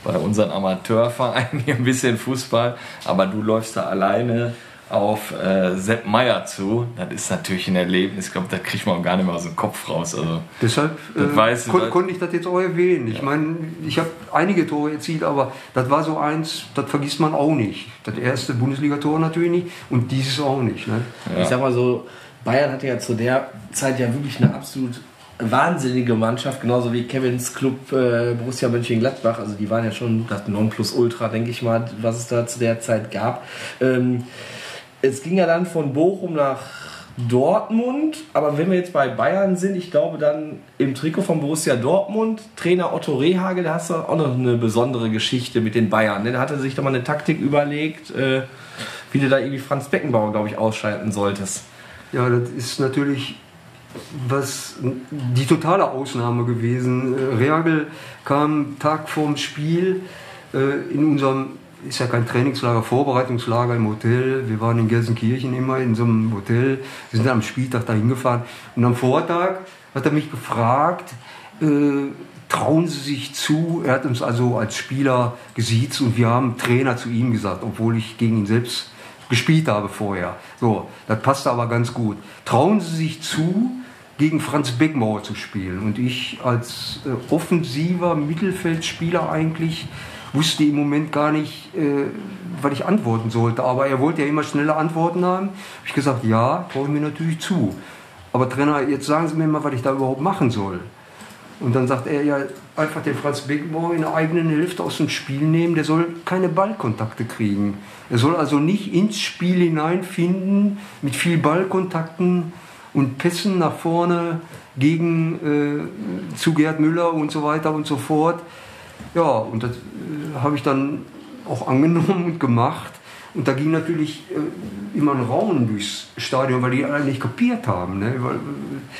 bei unseren Amateurvereinen hier ein bisschen Fußball, aber du läufst da alleine auf äh, Sepp Meier zu. Das ist natürlich ein Erlebnis. Ich glaube, das kriegt man gar nicht mehr aus dem Kopf raus. Also, Deshalb äh, kon konnte ich das jetzt auch erwähnen. Ich ja. meine, ich habe einige Tore erzielt, aber das war so eins, das vergisst man auch nicht. Das erste Bundesligator natürlich nicht und dieses auch nicht. Ne? Ja. Ich sag mal so, Bayern hatte ja zu der Zeit ja wirklich eine absolut wahnsinnige Mannschaft, genauso wie Kevins Club äh, Borussia Mönchengladbach. Also die waren ja schon das Nonplusultra, denke ich mal, was es da zu der Zeit gab. Ähm, es ging ja dann von Bochum nach Dortmund, aber wenn wir jetzt bei Bayern sind, ich glaube dann im Trikot von Borussia Dortmund, Trainer Otto Rehage, da hast du auch noch eine besondere Geschichte mit den Bayern. Ne? Da hatte sich da mal eine Taktik überlegt, äh, wie du da irgendwie Franz Beckenbauer, glaube ich, ausschalten solltest. Ja, das ist natürlich was die totale Ausnahme gewesen. Reagel kam Tag vorm Spiel äh, in unserem ist ja kein Trainingslager, Vorbereitungslager im Hotel. Wir waren in Gelsenkirchen immer in so einem Hotel. Wir sind am Spieltag da hingefahren. Und am Vortag hat er mich gefragt, äh, trauen Sie sich zu. Er hat uns also als Spieler gesiezt und wir haben Trainer zu ihm gesagt, obwohl ich gegen ihn selbst gespielt habe vorher. So, das passte aber ganz gut. Trauen Sie sich zu, gegen Franz Beckmauer zu spielen. Und ich als äh, offensiver Mittelfeldspieler eigentlich wusste im Moment gar nicht, äh, was ich antworten sollte. Aber er wollte ja immer schnelle Antworten haben. Habe ich gesagt, ja, traue ich mir natürlich zu. Aber Trainer, jetzt sagen Sie mir mal, was ich da überhaupt machen soll. Und dann sagt er ja einfach den Franz Beckenbauer in der eigenen Hälfte aus dem Spiel nehmen. Der soll keine Ballkontakte kriegen. Er soll also nicht ins Spiel hineinfinden mit viel Ballkontakten und Pässen nach vorne gegen äh, zu Gerd Müller und so weiter und so fort. Ja, und das äh, habe ich dann auch angenommen und gemacht. Und da ging natürlich äh, immer ein Raunen durchs Stadion, weil die alle nicht kapiert haben. Ne? Weil, äh,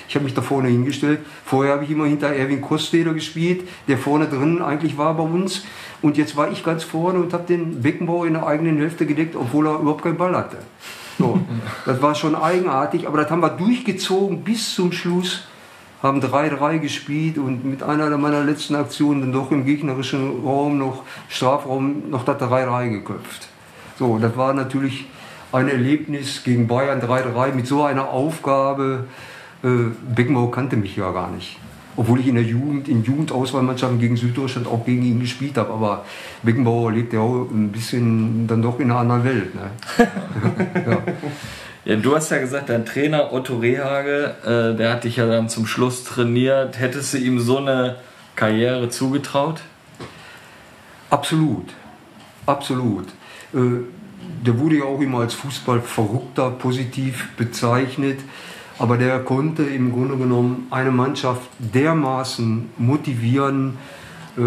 ich habe mich da vorne hingestellt. Vorher habe ich immer hinter Erwin Kosteder gespielt, der vorne drin eigentlich war bei uns. Und jetzt war ich ganz vorne und habe den Beckenbau in der eigenen Hälfte gedeckt, obwohl er überhaupt keinen Ball hatte. So, das war schon eigenartig, aber das haben wir durchgezogen bis zum Schluss. Haben 3-3 gespielt und mit einer meiner letzten Aktionen dann doch im gegnerischen Raum noch, Strafraum, noch das 3-3 geköpft. So, das war natürlich ein Erlebnis gegen Bayern 3-3 mit so einer Aufgabe. Äh, Beckenbauer kannte mich ja gar nicht. Obwohl ich in der Jugend, in Jugendauswahlmannschaften gegen Süddeutschland auch gegen ihn gespielt habe. Aber Beckenbauer lebt ja auch ein bisschen dann doch in einer anderen Welt. Ne? ja. Ja, du hast ja gesagt, dein Trainer Otto Rehage, äh, der hat dich ja dann zum Schluss trainiert. Hättest du ihm so eine Karriere zugetraut? Absolut, absolut. Äh, der wurde ja auch immer als Fußballverrückter positiv bezeichnet, aber der konnte im Grunde genommen eine Mannschaft dermaßen motivieren, äh,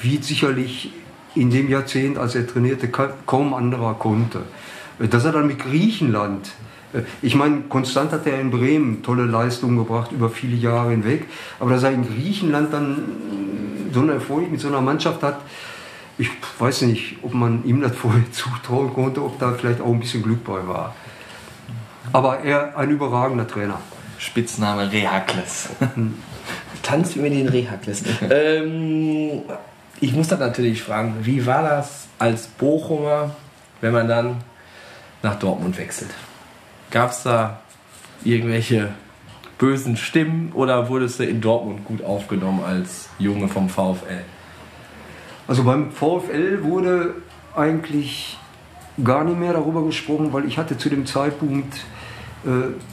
wie sicherlich in dem Jahrzehnt, als er trainierte, kaum anderer konnte. Äh, dass er dann mit Griechenland, ich meine, Konstant hat er in Bremen tolle Leistungen gebracht über viele Jahre hinweg, aber dass er in Griechenland dann so einen Erfolg mit so einer Mannschaft hat, ich weiß nicht, ob man ihm das vorher zutrauen konnte, ob da vielleicht auch ein bisschen Glück bei war. Aber er ein überragender Trainer. Spitzname Rehakles. Tanzt mir den Rehakles. ähm, ich muss das natürlich fragen, wie war das als Bochumer, wenn man dann nach Dortmund wechselt? Gab es da irgendwelche bösen Stimmen oder wurdest du in Dortmund gut aufgenommen als Junge vom VfL? Also beim VfL wurde eigentlich gar nicht mehr darüber gesprochen, weil ich hatte zu dem Zeitpunkt äh,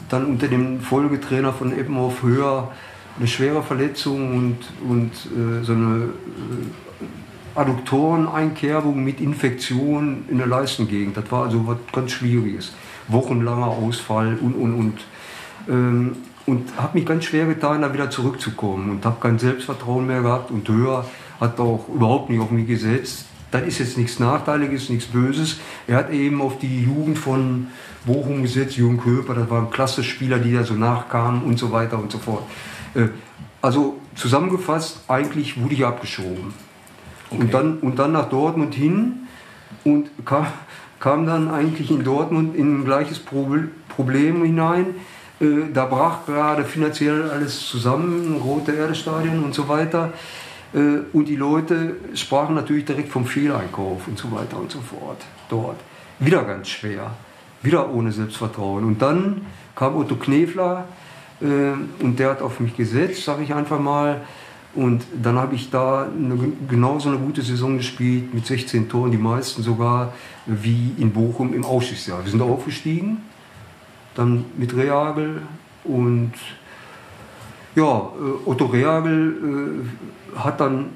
dann unter dem Folgetrainer von Eppenhof Höher eine schwere Verletzung und, und äh, so eine äh, Adduktoreneinkerbung mit Infektion in der Leistengegend. Das war also was ganz Schwieriges. Wochenlanger Ausfall und, und, und. Ähm, und habe mich ganz schwer getan, da wieder zurückzukommen und habe kein Selbstvertrauen mehr gehabt und höher hat auch überhaupt nicht auf mich gesetzt. Das ist jetzt nichts Nachteiliges, nichts Böses. Er hat eben auf die Jugend von Bochum gesetzt, Jürgen Köper, das waren klasse Spieler, die da so nachkamen und so weiter und so fort. Äh, also zusammengefasst, eigentlich wurde ich abgeschoben. Okay. Und, dann, und dann nach Dortmund hin und kam, kam dann eigentlich in Dortmund in ein gleiches Problem hinein. Äh, da brach gerade finanziell alles zusammen, Rote Erde Stadion und so weiter. Äh, und die Leute sprachen natürlich direkt vom Fehleinkauf und so weiter und so fort dort. Wieder ganz schwer, wieder ohne Selbstvertrauen. Und dann kam Otto Knefler äh, und der hat auf mich gesetzt, sage ich einfach mal. Und dann habe ich da eine, genauso eine gute Saison gespielt, mit 16 Toren, die meisten sogar, wie in Bochum im Ausschussjahr. Wir sind aufgestiegen, dann mit Reagel und ja, äh, Otto Reagel äh, hat dann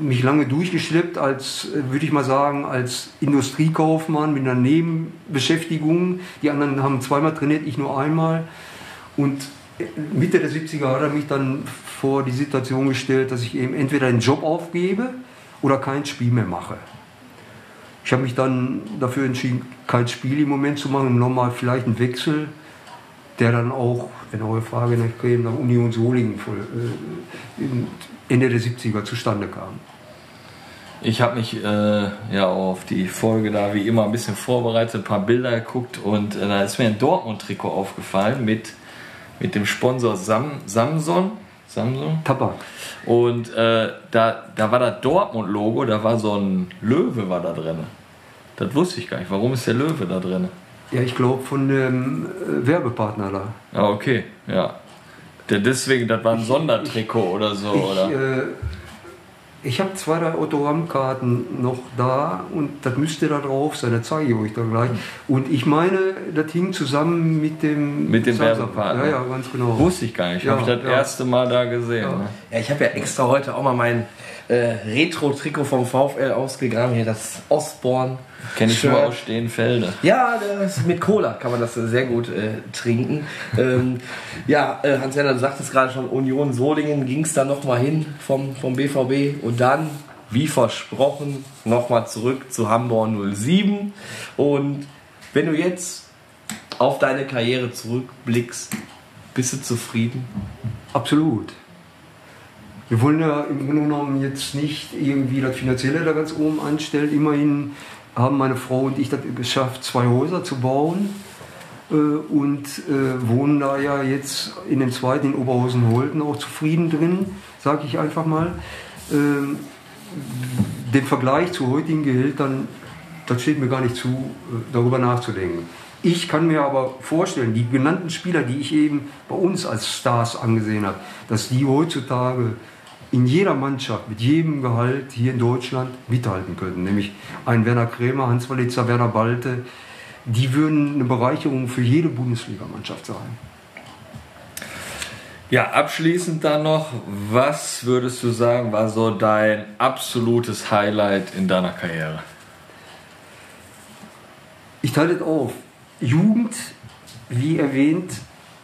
mich lange durchgeschleppt als, äh, würde ich mal sagen, als Industriekaufmann mit einer Nebenbeschäftigung. Die anderen haben zweimal trainiert, ich nur einmal. Und Mitte der 70er hat er mich dann vor die Situation gestellt, dass ich eben entweder den Job aufgebe oder kein Spiel mehr mache. Ich habe mich dann dafür entschieden, kein Spiel im Moment zu machen, nochmal vielleicht einen Wechsel, der dann auch wenn eure Frage nach Bremen, nach Union Solingen äh, Ende der 70er zustande kam. Ich habe mich äh, ja auf die Folge da wie immer ein bisschen vorbereitet, ein paar Bilder geguckt und äh, da ist mir ein Dortmund-Trikot aufgefallen mit, mit dem Sponsor Sam, Samson. Samsung. Tabak. Und äh, da, da war das Dortmund-Logo, da war so ein Löwe war da drin. Das wusste ich gar nicht. Warum ist der Löwe da drin? Ja, ich glaube von dem äh, Werbepartner da. Ah, okay, ja. Der deswegen, das war ein Sondertrikot oder so, Ich, oder? äh, ich habe zwei, drei Autogrammkarten noch da und das müsste da drauf sein, das zeige ich euch da gleich. Und ich meine, das hing zusammen mit dem, Mit dem Samsung. Werbepartner. Ja, ja, ganz genau. Wusste ich gar nicht. Ja, Habe ich das ja. erste Mal da gesehen. Ja. Ne? Ja, ich habe ja extra heute auch mal mein äh, Retro-Trikot vom VfL ausgegraben. Hier das Osborne. Kenne ich nur aus Stehenfelde. Ja, das, mit Cola kann man das sehr gut äh, trinken. Ähm, ja, äh, Hans-Werner, du sagtest gerade schon, Union Solingen ging es da nochmal hin vom, vom BVB und dann, wie versprochen, nochmal zurück zu Hamburg 07. Und wenn du jetzt auf deine Karriere zurückblickst, bist du zufrieden? Absolut. Wir wollen ja im Grunde genommen jetzt nicht irgendwie das Finanzielle da ganz oben anstellen. Immerhin haben meine Frau und ich das geschafft, zwei Häuser zu bauen äh, und äh, wohnen da ja jetzt in dem zweiten in Oberhausen-Holten auch zufrieden drin, sage ich einfach mal. Ähm, den Vergleich zu heutigen Gehältern, das steht mir gar nicht zu, äh, darüber nachzudenken. Ich kann mir aber vorstellen, die genannten Spieler, die ich eben bei uns als Stars angesehen habe, dass die heutzutage in jeder Mannschaft mit jedem Gehalt hier in Deutschland mithalten könnten. Nämlich ein Werner Krämer, Hans Walitzer, Werner Balte. Die würden eine Bereicherung für jede Bundesligamannschaft sein. Ja, abschließend dann noch, was würdest du sagen, war so dein absolutes Highlight in deiner Karriere? Ich teile das auf. Jugend, wie erwähnt,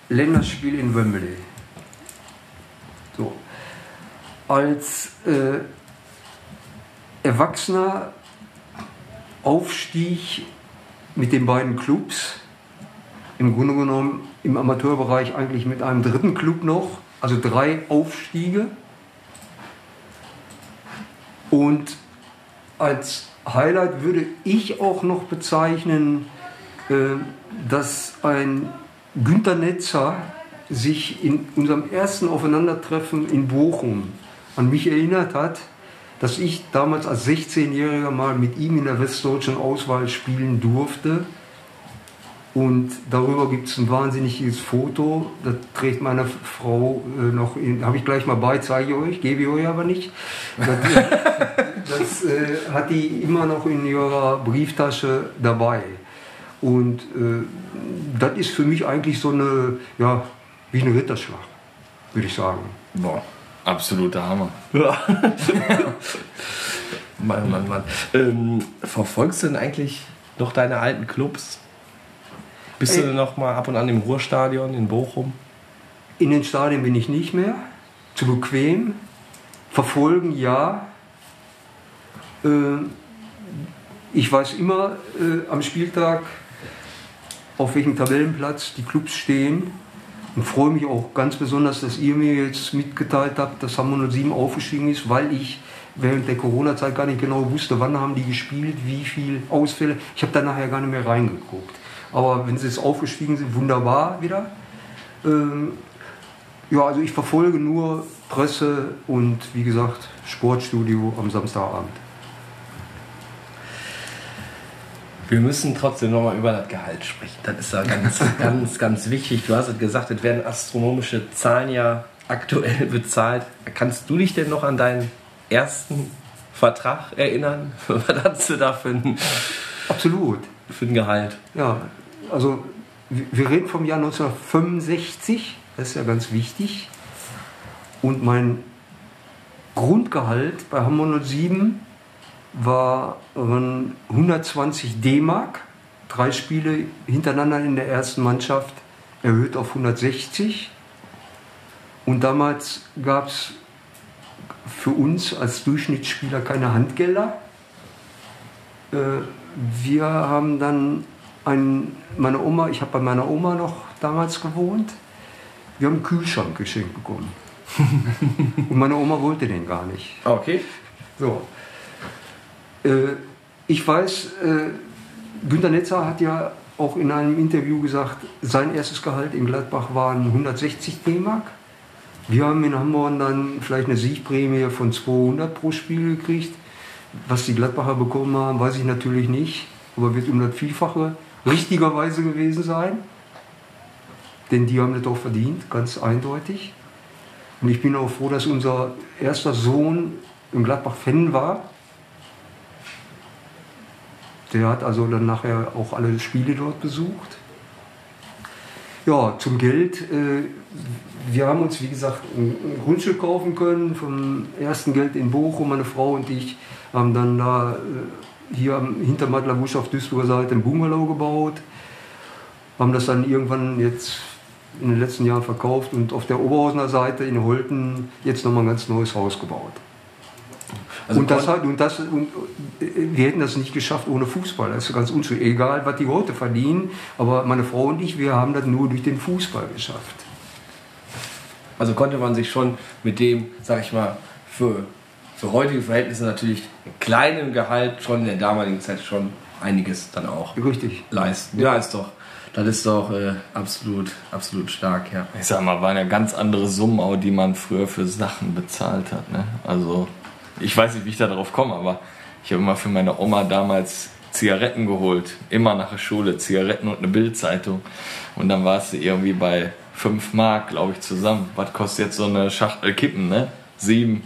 Länderspiel in Wembley. So. Als äh, Erwachsener Aufstieg mit den beiden Clubs, im Grunde genommen im Amateurbereich eigentlich mit einem dritten Club noch, also drei Aufstiege. Und als Highlight würde ich auch noch bezeichnen, äh, dass ein Günter Netzer sich in unserem ersten Aufeinandertreffen in Bochum an mich erinnert hat, dass ich damals als 16-Jähriger mal mit ihm in der westdeutschen Auswahl spielen durfte. Und darüber gibt es ein wahnsinniges Foto. Das trägt meine Frau äh, noch in, habe ich gleich mal bei, zeige ich euch, gebe ich euch aber nicht. Das, das äh, hat die immer noch in ihrer Brieftasche dabei. Und äh, das ist für mich eigentlich so eine, ja, wie ein Ritterschlag, würde ich sagen. Boah, absoluter Hammer. Ja. Mann, Mann, Mann. Ähm, verfolgst du denn eigentlich noch deine alten Clubs? Bist du Ey. denn noch mal ab und an im Ruhrstadion in Bochum? In den Stadien bin ich nicht mehr, zu bequem. Verfolgen ja. Äh, ich weiß immer äh, am Spieltag, auf welchem Tabellenplatz die Clubs stehen. Und freue mich auch ganz besonders, dass ihr mir jetzt mitgeteilt habt, dass Hamburg 07 aufgestiegen ist, weil ich während der Corona-Zeit gar nicht genau wusste, wann haben die gespielt, wie viel Ausfälle. Ich habe da nachher gar nicht mehr reingeguckt. Aber wenn sie jetzt aufgestiegen sind, wunderbar wieder. Ähm, ja, also ich verfolge nur Presse und wie gesagt Sportstudio am Samstagabend. Wir müssen trotzdem noch mal über das Gehalt sprechen. Das ist ja ganz, ganz, ganz wichtig. Du hast es gesagt, es werden astronomische Zahlen ja aktuell bezahlt. Kannst du dich denn noch an deinen ersten Vertrag erinnern? Was hast du da für ein, Absolut. für ein Gehalt? Ja, also wir wir reden vom Jahr 1965, das ist ja ganz wichtig. Und mein Grundgehalt bei Hamburg 07 waren 120 D-Mark, drei Spiele hintereinander in der ersten Mannschaft erhöht auf 160. Und damals gab es für uns als Durchschnittsspieler keine Handgelder. Äh, wir haben dann ein, meine Oma, ich habe bei meiner Oma noch damals gewohnt, wir haben einen Kühlschrank geschenkt bekommen. Und meine Oma wollte den gar nicht. Okay. So. Äh, ich weiß, äh, Günter Netzer hat ja auch in einem Interview gesagt, sein erstes Gehalt in Gladbach waren 160 D-Mark. Wir haben in Hamburg dann vielleicht eine Siegprämie von 200 pro Spiel gekriegt. Was die Gladbacher bekommen haben, weiß ich natürlich nicht, aber wird um das Vielfache richtigerweise gewesen sein. Denn die haben das auch verdient, ganz eindeutig. Und ich bin auch froh, dass unser erster Sohn im Gladbach-Fan war. Der hat also dann nachher auch alle Spiele dort besucht. Ja, zum Geld. Äh, wir haben uns, wie gesagt, ein Grundstück kaufen können vom ersten Geld in Bochum. Meine Frau und ich haben dann da äh, hier hinter Madlabusch auf Duisburger Seite ein Bungalow gebaut. Haben das dann irgendwann jetzt in den letzten Jahren verkauft und auf der Oberhausener Seite in Holten jetzt nochmal ein ganz neues Haus gebaut. Also und, das hat, und, das, und wir hätten das nicht geschafft ohne Fußball. Das ist ganz unschuldig. Egal, was die heute verdienen. Aber meine Frau und ich, wir haben das nur durch den Fußball geschafft. Also konnte man sich schon mit dem, sag ich mal, für, für heutige Verhältnisse natürlich kleinen Gehalt schon in der damaligen Zeit schon einiges dann auch Richtig. leisten. Ja, ist doch. Das ist doch äh, absolut, absolut stark, ja. Ich sag mal, waren ja ganz andere Summen, auch, die man früher für Sachen bezahlt hat. Ne? Also ich weiß nicht, wie ich da drauf komme, aber ich habe immer für meine Oma damals Zigaretten geholt. Immer nach der Schule. Zigaretten und eine Bildzeitung. Und dann war es irgendwie bei 5 Mark, glaube ich, zusammen. Was kostet jetzt so eine Schachtel Kippen, ne? 7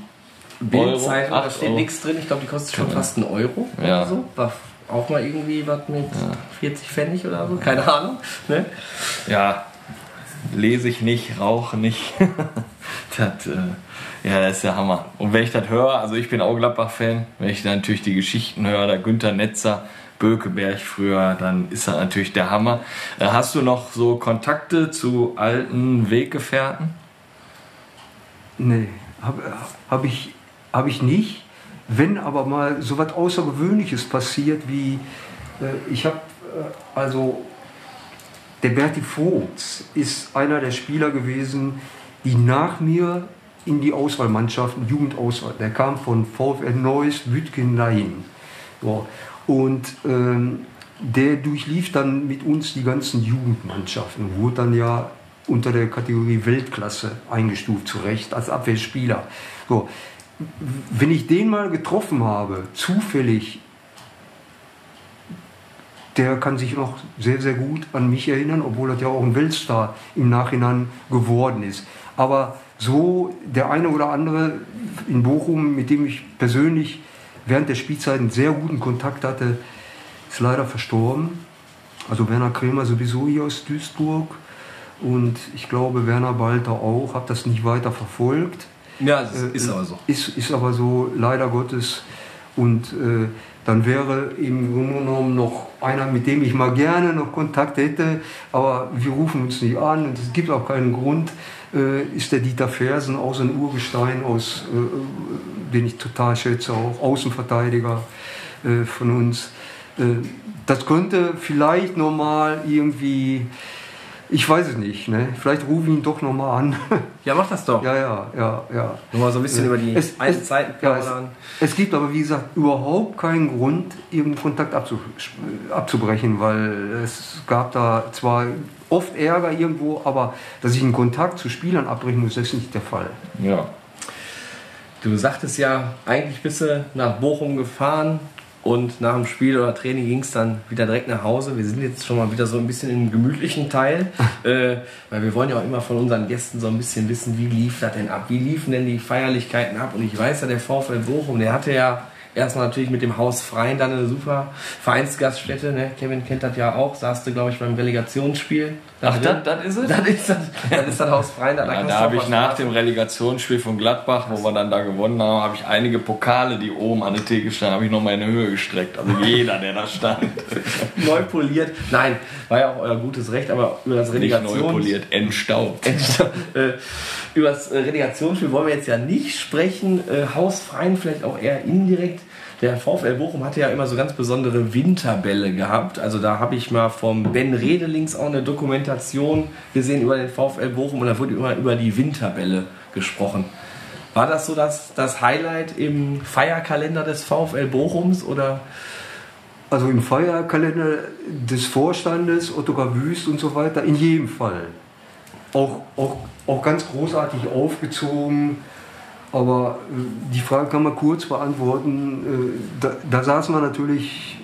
Bildzeitung, da steht nichts drin. Ich glaube, die kostet schon genau. fast einen Euro ja. oder so. War auch mal irgendwie was mit ja. 40 Pfennig oder so. Keine Ahnung. Ne? Ja, lese ich nicht, rauche nicht. das, äh, ja, das ist der Hammer. Und wenn ich das höre, also ich bin auch Gladbach-Fan, wenn ich dann natürlich die Geschichten höre, der Günther Netzer, Bökeberg früher, dann ist das natürlich der Hammer. Äh, hast du noch so Kontakte zu alten Weggefährten? Nee, habe hab ich, hab ich nicht. Wenn aber mal so was Außergewöhnliches passiert, wie äh, ich habe äh, also der Berti Vogts ist einer der Spieler gewesen, die nach mir in die Auswahlmannschaften, Jugendauswahl. Der kam von VfL Neuss, Wütgen dahin. Und ähm, der durchlief dann mit uns die ganzen Jugendmannschaften, wurde dann ja unter der Kategorie Weltklasse eingestuft, zu Recht, als Abwehrspieler. So. Wenn ich den mal getroffen habe, zufällig, der kann sich noch sehr, sehr gut an mich erinnern, obwohl er ja auch ein Weltstar im Nachhinein geworden ist. Aber so der eine oder andere in Bochum, mit dem ich persönlich während der Spielzeit einen sehr guten Kontakt hatte, ist leider verstorben. Also Werner Kremer sowieso hier aus Duisburg und ich glaube Werner Balter auch, habe das nicht weiter verfolgt. Ja, ist äh, aber so. Ist, ist aber so, leider Gottes. Und äh, dann wäre im Grunde genommen noch einer, mit dem ich mal gerne noch Kontakt hätte, aber wir rufen uns nicht an und es gibt auch keinen Grund äh, ist der Dieter Fersen, auch so ein Urgestein, aus, äh, den ich total schätze, auch Außenverteidiger äh, von uns. Äh, das könnte vielleicht nochmal irgendwie, ich weiß es nicht, ne? vielleicht rufe ich ihn doch nochmal an. Ja, mach das doch. Ja, ja, ja. ja. Nochmal so ein bisschen über die es, alten Zeiten ja, es, es, gibt aber, wie gesagt, überhaupt keinen Grund, ihren Kontakt abzubrechen, weil es gab da zwar oft Ärger irgendwo, aber dass ich einen Kontakt zu Spielern abbrechen muss, das ist nicht der Fall. Ja. Du sagtest ja, eigentlich bist du nach Bochum gefahren und nach dem Spiel oder Training ging es dann wieder direkt nach Hause. Wir sind jetzt schon mal wieder so ein bisschen im gemütlichen Teil, äh, weil wir wollen ja auch immer von unseren Gästen so ein bisschen wissen, wie lief das denn ab? Wie liefen denn die Feierlichkeiten ab? Und ich weiß ja, der VfL Bochum, der hatte ja erstmal natürlich mit dem Haus Freien dann eine super Vereinsgaststätte. Ne? Kevin kennt das ja auch. Saß du, glaube ich, beim Relegationsspiel. Ach, das, das ist es? Das ist das, das, ist das Haus Freien. Da, ja, da habe ich nach dem Relegationsspiel von Gladbach, wo wir dann da gewonnen haben, habe ich einige Pokale, die oben an der Theke standen, habe ich nochmal in die Höhe gestreckt. Also jeder, der da stand. neu poliert. Nein, war ja auch euer gutes Recht, aber über das Relegationsspiel. Neu poliert, entstaubt. entstaubt. Äh, über das Relegationsspiel wollen wir jetzt ja nicht sprechen. Äh, Haus Freien vielleicht auch eher indirekt der VfL Bochum hatte ja immer so ganz besondere Winterbälle gehabt. Also da habe ich mal vom Ben Redelings auch eine Dokumentation gesehen über den VfL Bochum und da wurde immer über die Winterbälle gesprochen. War das so das, das Highlight im Feierkalender des VfL Bochums oder? Also im Feierkalender des Vorstandes, Ottokar Wüst und so weiter, in jedem Fall. auch, auch, auch ganz großartig aufgezogen. Aber äh, die Frage kann man kurz beantworten. Äh, da, da saß man natürlich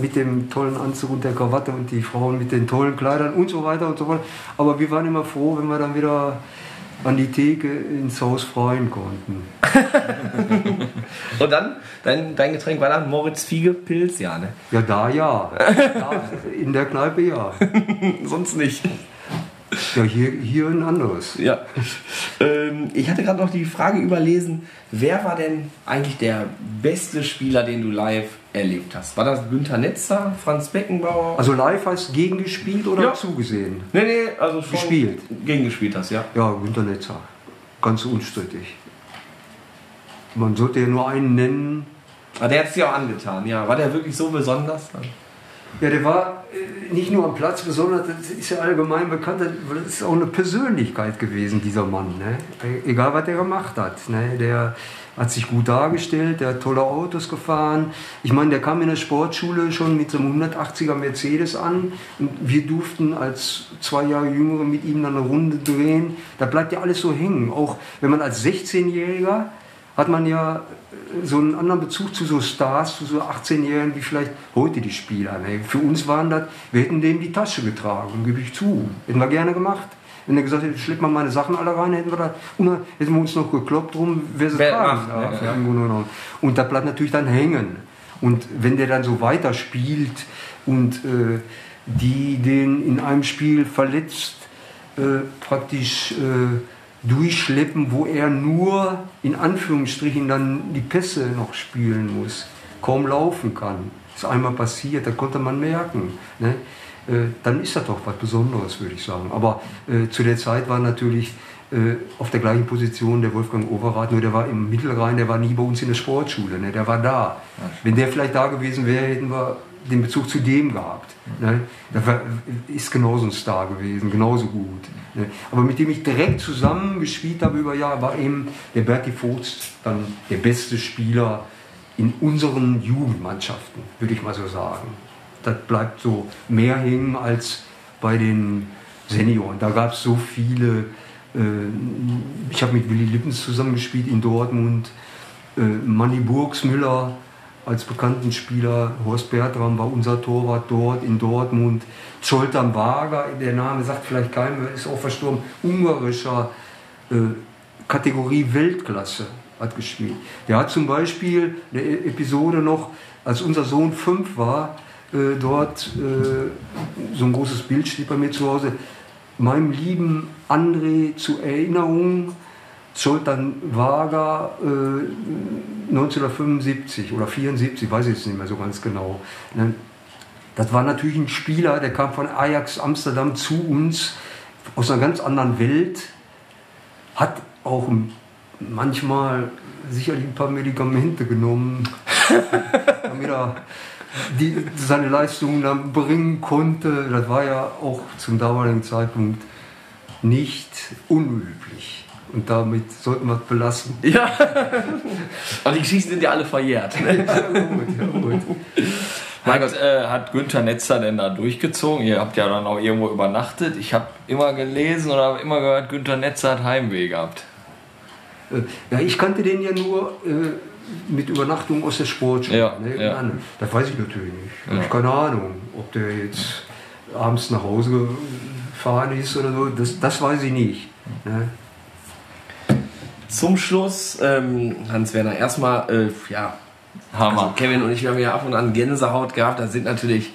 mit dem tollen Anzug und der Krawatte und die Frauen mit den tollen Kleidern und so weiter und so fort. Aber wir waren immer froh, wenn wir dann wieder an die Theke ins Haus freuen konnten. Und dann, dein, dein Getränk war dann Moritz Fiege Pilz, ja, ne? Ja, da ja. Da, in der Kneipe ja. Sonst nicht. Ja, hier, hier ein anderes. Ja. Ähm, ich hatte gerade noch die Frage überlesen, wer war denn eigentlich der beste Spieler, den du live erlebt hast? War das Günther Netzer, Franz Beckenbauer? Also live heißt gegengespielt oder Ja. zugesehen? nee, nee, also schon Gespielt. Gegengespielt hast, ja. Ja, Günter Netzer. Ganz unstrittig. Man sollte ja nur einen nennen. Aber der hat es dir auch angetan, ja. War der wirklich so besonders? Ja, der war äh, nicht nur am Platz besonders, das ist ja allgemein bekannt, das ist auch eine Persönlichkeit gewesen, dieser Mann. Ne? Egal, was der gemacht hat. Ne? Der hat sich gut dargestellt, der hat tolle Autos gefahren. Ich meine, der kam in der Sportschule schon mit so einem 180er Mercedes an und wir durften als zwei Jahre Jüngere mit ihm dann eine Runde drehen. Da bleibt ja alles so hängen. Auch wenn man als 16-Jähriger hat man ja äh, so einen anderen Bezug zu so Stars, zu so 18-Jährigen wie vielleicht heute die Spieler. Ne? Für uns waren das, wir hätten dem die Tasche getragen, gebe ich zu. Hätten wir gerne gemacht. Wenn er gesagt hätte, schlepp mal meine Sachen alle rein, hätten wir, dann hätten wir uns noch gekloppt drum, wer sie tragen macht, darf. ja. Ja. Und das bleibt natürlich dann hängen. Und wenn der dann so weiterspielt und äh, die den in einem Spiel verletzt, äh, praktisch äh, durchschleppen, wo er nur in Anführungsstrichen dann die Pässe noch spielen muss, kaum laufen kann. Das ist einmal passiert, da konnte man merken. Ne? Äh, dann ist das doch was Besonderes, würde ich sagen. Aber äh, zu der Zeit war natürlich äh, auf der gleichen Position der Wolfgang Overath, nur der war im Mittelrhein, der war nie bei uns in der Sportschule, ne? der war da. Wenn der vielleicht da gewesen wäre, hätten wir den Bezug zu dem gehabt. Ne? Der war, ist genauso ein Star gewesen, genauso gut. Ne? Aber mit dem ich direkt zusammen gespielt habe über Jahre, war eben der Berti Vogt dann der beste Spieler in unseren Jugendmannschaften, würde ich mal so sagen. Das bleibt so mehr hängen als bei den Senioren. Da gab es so viele. Äh, ich habe mit Willy Lippens zusammengespielt in Dortmund. Äh, Manny Burgsmüller als bekannten Spieler. Horst Bertram war unser Torwart dort in Dortmund. Zoltan Wager, der Name sagt vielleicht keinem, ist auch verstorben. Ungarischer äh, Kategorie Weltklasse hat gespielt. Der hat zum Beispiel eine E- Episode noch, als unser Sohn fünf war, äh, dort äh, so ein großes Bild steht bei mir zu Hause. Meinem lieben André zur Erinnerung, Zoltan Wager äh, 1975 oder 74, weiß ich jetzt nicht mehr so ganz genau. Ne? Das war natürlich ein Spieler, der kam von Ajax Amsterdam zu uns aus einer ganz anderen Welt, hat auch manchmal sicherlich ein paar Medikamente genommen, damit er die, seine Leistungen dann bringen konnte. Das war ja auch zum damaligen Zeitpunkt nicht unüblich. Und damit sollten wir es belassen. Ja. Aber die Geschichten sind ja alle verjährt. Ne? Ja, gut, ja, gut. Mein Hat, äh, hat Günther Netzer denn da durchgezogen? Ihr habt ja dann auch irgendwo übernachtet. Ich habe immer gelesen oder habe immer gehört, Günther Netzer hat Heimweh gehabt. Äh, Ja, ich kannte den ja nur äh, mit Übernachtung aus der Sportschule. Ja, ne? ja. Das weiß ich natürlich nicht. Ja. Ich keine Ahnung, ob der jetzt abends nach Hause gefahren ist oder so. Das, das weiß ich nicht. Ne? Zum Schluss, ähm, Hans-Werner, erstmal, äh, ja, also Hammer. Kevin und ich, haben ja ab und an Gänsehaut gehabt. Das sind natürlich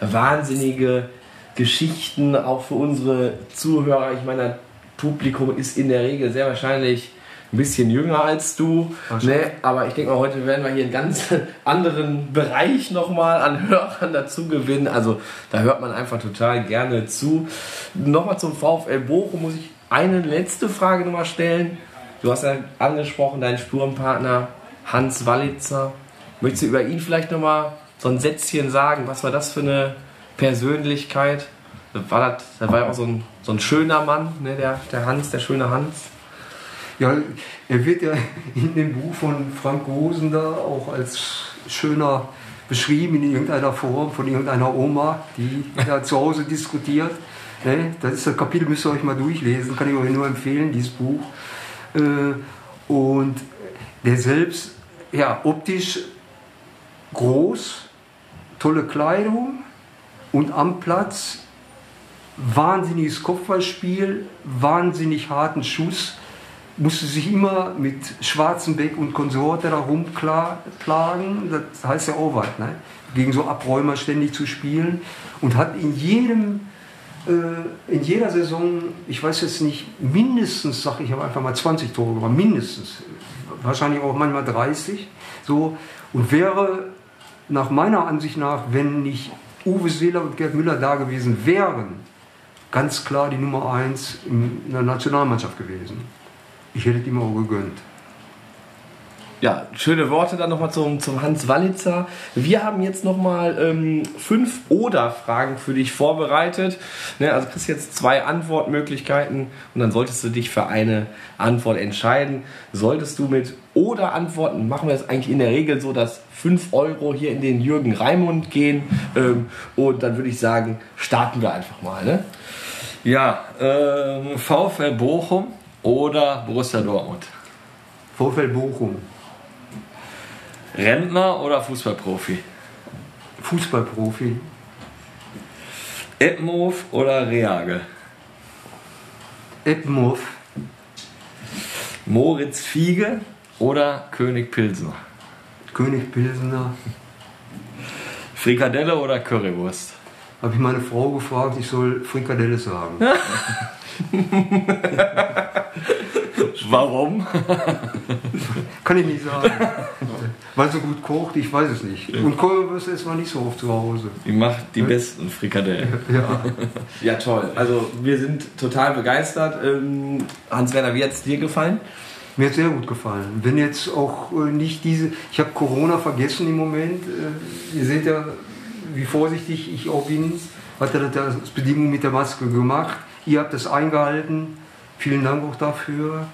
wahnsinnige Geschichten, auch für unsere Zuhörer. Ich meine, das Publikum ist in der Regel sehr wahrscheinlich ein bisschen jünger als du. Ne? Aber ich denke mal, heute werden wir hier einen ganz anderen Bereich nochmal an Hörern dazu gewinnen. Also da hört man einfach total gerne zu. Nochmal zum VfL Bochum muss ich eine letzte Frage nochmal stellen. Du hast ja angesprochen, deinen Spurenpartner Hans Wallitzer. Möchtest du über ihn vielleicht nochmal so ein Sätzchen sagen? Was war das für eine Persönlichkeit? War das, das war ja auch so ein, so ein schöner Mann, ne? der, der Hans, der schöne Hans. Ja, er wird ja in dem Buch von Frank Rosen da auch als schöner beschrieben in irgendeiner Form von irgendeiner Oma, die da zu Hause diskutiert. Ne? Das ist das Kapitel, müsst ihr euch mal durchlesen, kann ich euch nur empfehlen, dieses Buch. Äh, und der selbst, ja, optisch groß, tolle Kleidung und am Platz wahnsinniges Kopfballspiel, wahnsinnig harten Schuss, musste sich immer mit Schwarzenbeck und Konsorte da rumplagen, das heißt ja auch was, ne? gegen so Abräumer ständig zu spielen. Und hat in jedem in jeder Saison, ich weiß jetzt nicht, mindestens, sag ich, habe einfach mal 20 Tore gemacht, mindestens, wahrscheinlich auch manchmal 30, so und wäre nach meiner Ansicht nach, wenn nicht Uwe Seeler und Gerd Müller da gewesen wären, ganz klar die Nummer 1 in der Nationalmannschaft gewesen. Ich hätte ihm auch gegönnt. Ja, schöne Worte dann nochmal zum, zum Hans Wallitzer. Wir haben jetzt nochmal ähm, fünf Oder-Fragen für dich vorbereitet. Ne, also kriegst jetzt zwei Antwortmöglichkeiten und dann solltest du dich für eine Antwort entscheiden. Solltest du mit Oder antworten, machen wir es eigentlich in der Regel so, dass 5 Euro hier in den Jürgen Raimund gehen. Ähm, und dann würde ich sagen, starten wir einfach mal. Ne? Ja, äh, VfL Bochum oder Borussia Dortmund? VfL Bochum. Rentner oder Fußballprofi? Fußballprofi. Eppenhof oder Reage? Eppenhof. Moritz Fiege oder König Pilsner? König Pilsener. Frikadelle oder Currywurst? Habe ich meine Frau gefragt, ich soll Frikadelle sagen. Warum? Kann ich nicht sagen. Weil sie gut kocht, ich weiß es nicht. Und Currywürste ist man nicht so oft zu Hause. Die macht die besten Frikadellen. Ja. Ja, toll. Also wir sind total begeistert. Ähm, Hans-Werner, wie hat es dir gefallen? Mir hat sehr gut gefallen. Wenn jetzt auch äh, nicht diese. Ich habe Corona vergessen im Moment. Äh, ihr seht ja, wie vorsichtig ich auch bin. Hatte das als Bedingung mit der Maske gemacht. Ihr habt das eingehalten. Vielen Dank auch dafür.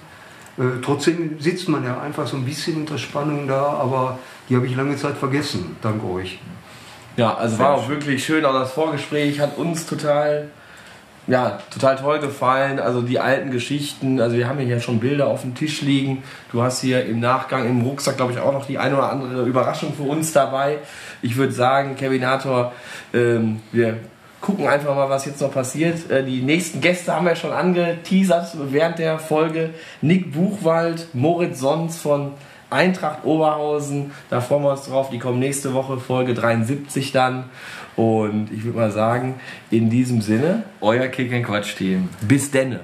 Äh, trotzdem sitzt man ja einfach so ein bisschen unter Spannung da, aber die habe ich lange Zeit vergessen, dank euch. Ja, also war auch wirklich schön. Auch das Vorgespräch hat uns total, ja, total toll gefallen. Also die alten Geschichten. Also wir haben hier ja schon Bilder auf dem Tisch liegen. Du hast hier im Nachgang im Rucksack, glaube ich, auch noch die eine oder andere Überraschung für uns dabei. Ich würde sagen, Kevinator, ähm, wir gucken einfach mal, was jetzt noch passiert. Äh, die nächsten Gäste haben wir schon angeteasert während der Folge. Nick Buchwald, Moritz Sons von Eintracht Oberhausen. Da freuen wir uns drauf. Die kommen nächste Woche, Folge 73 dann. Und ich würde mal sagen, in diesem Sinne, Euer Kick and Quatsch Team. bis denne.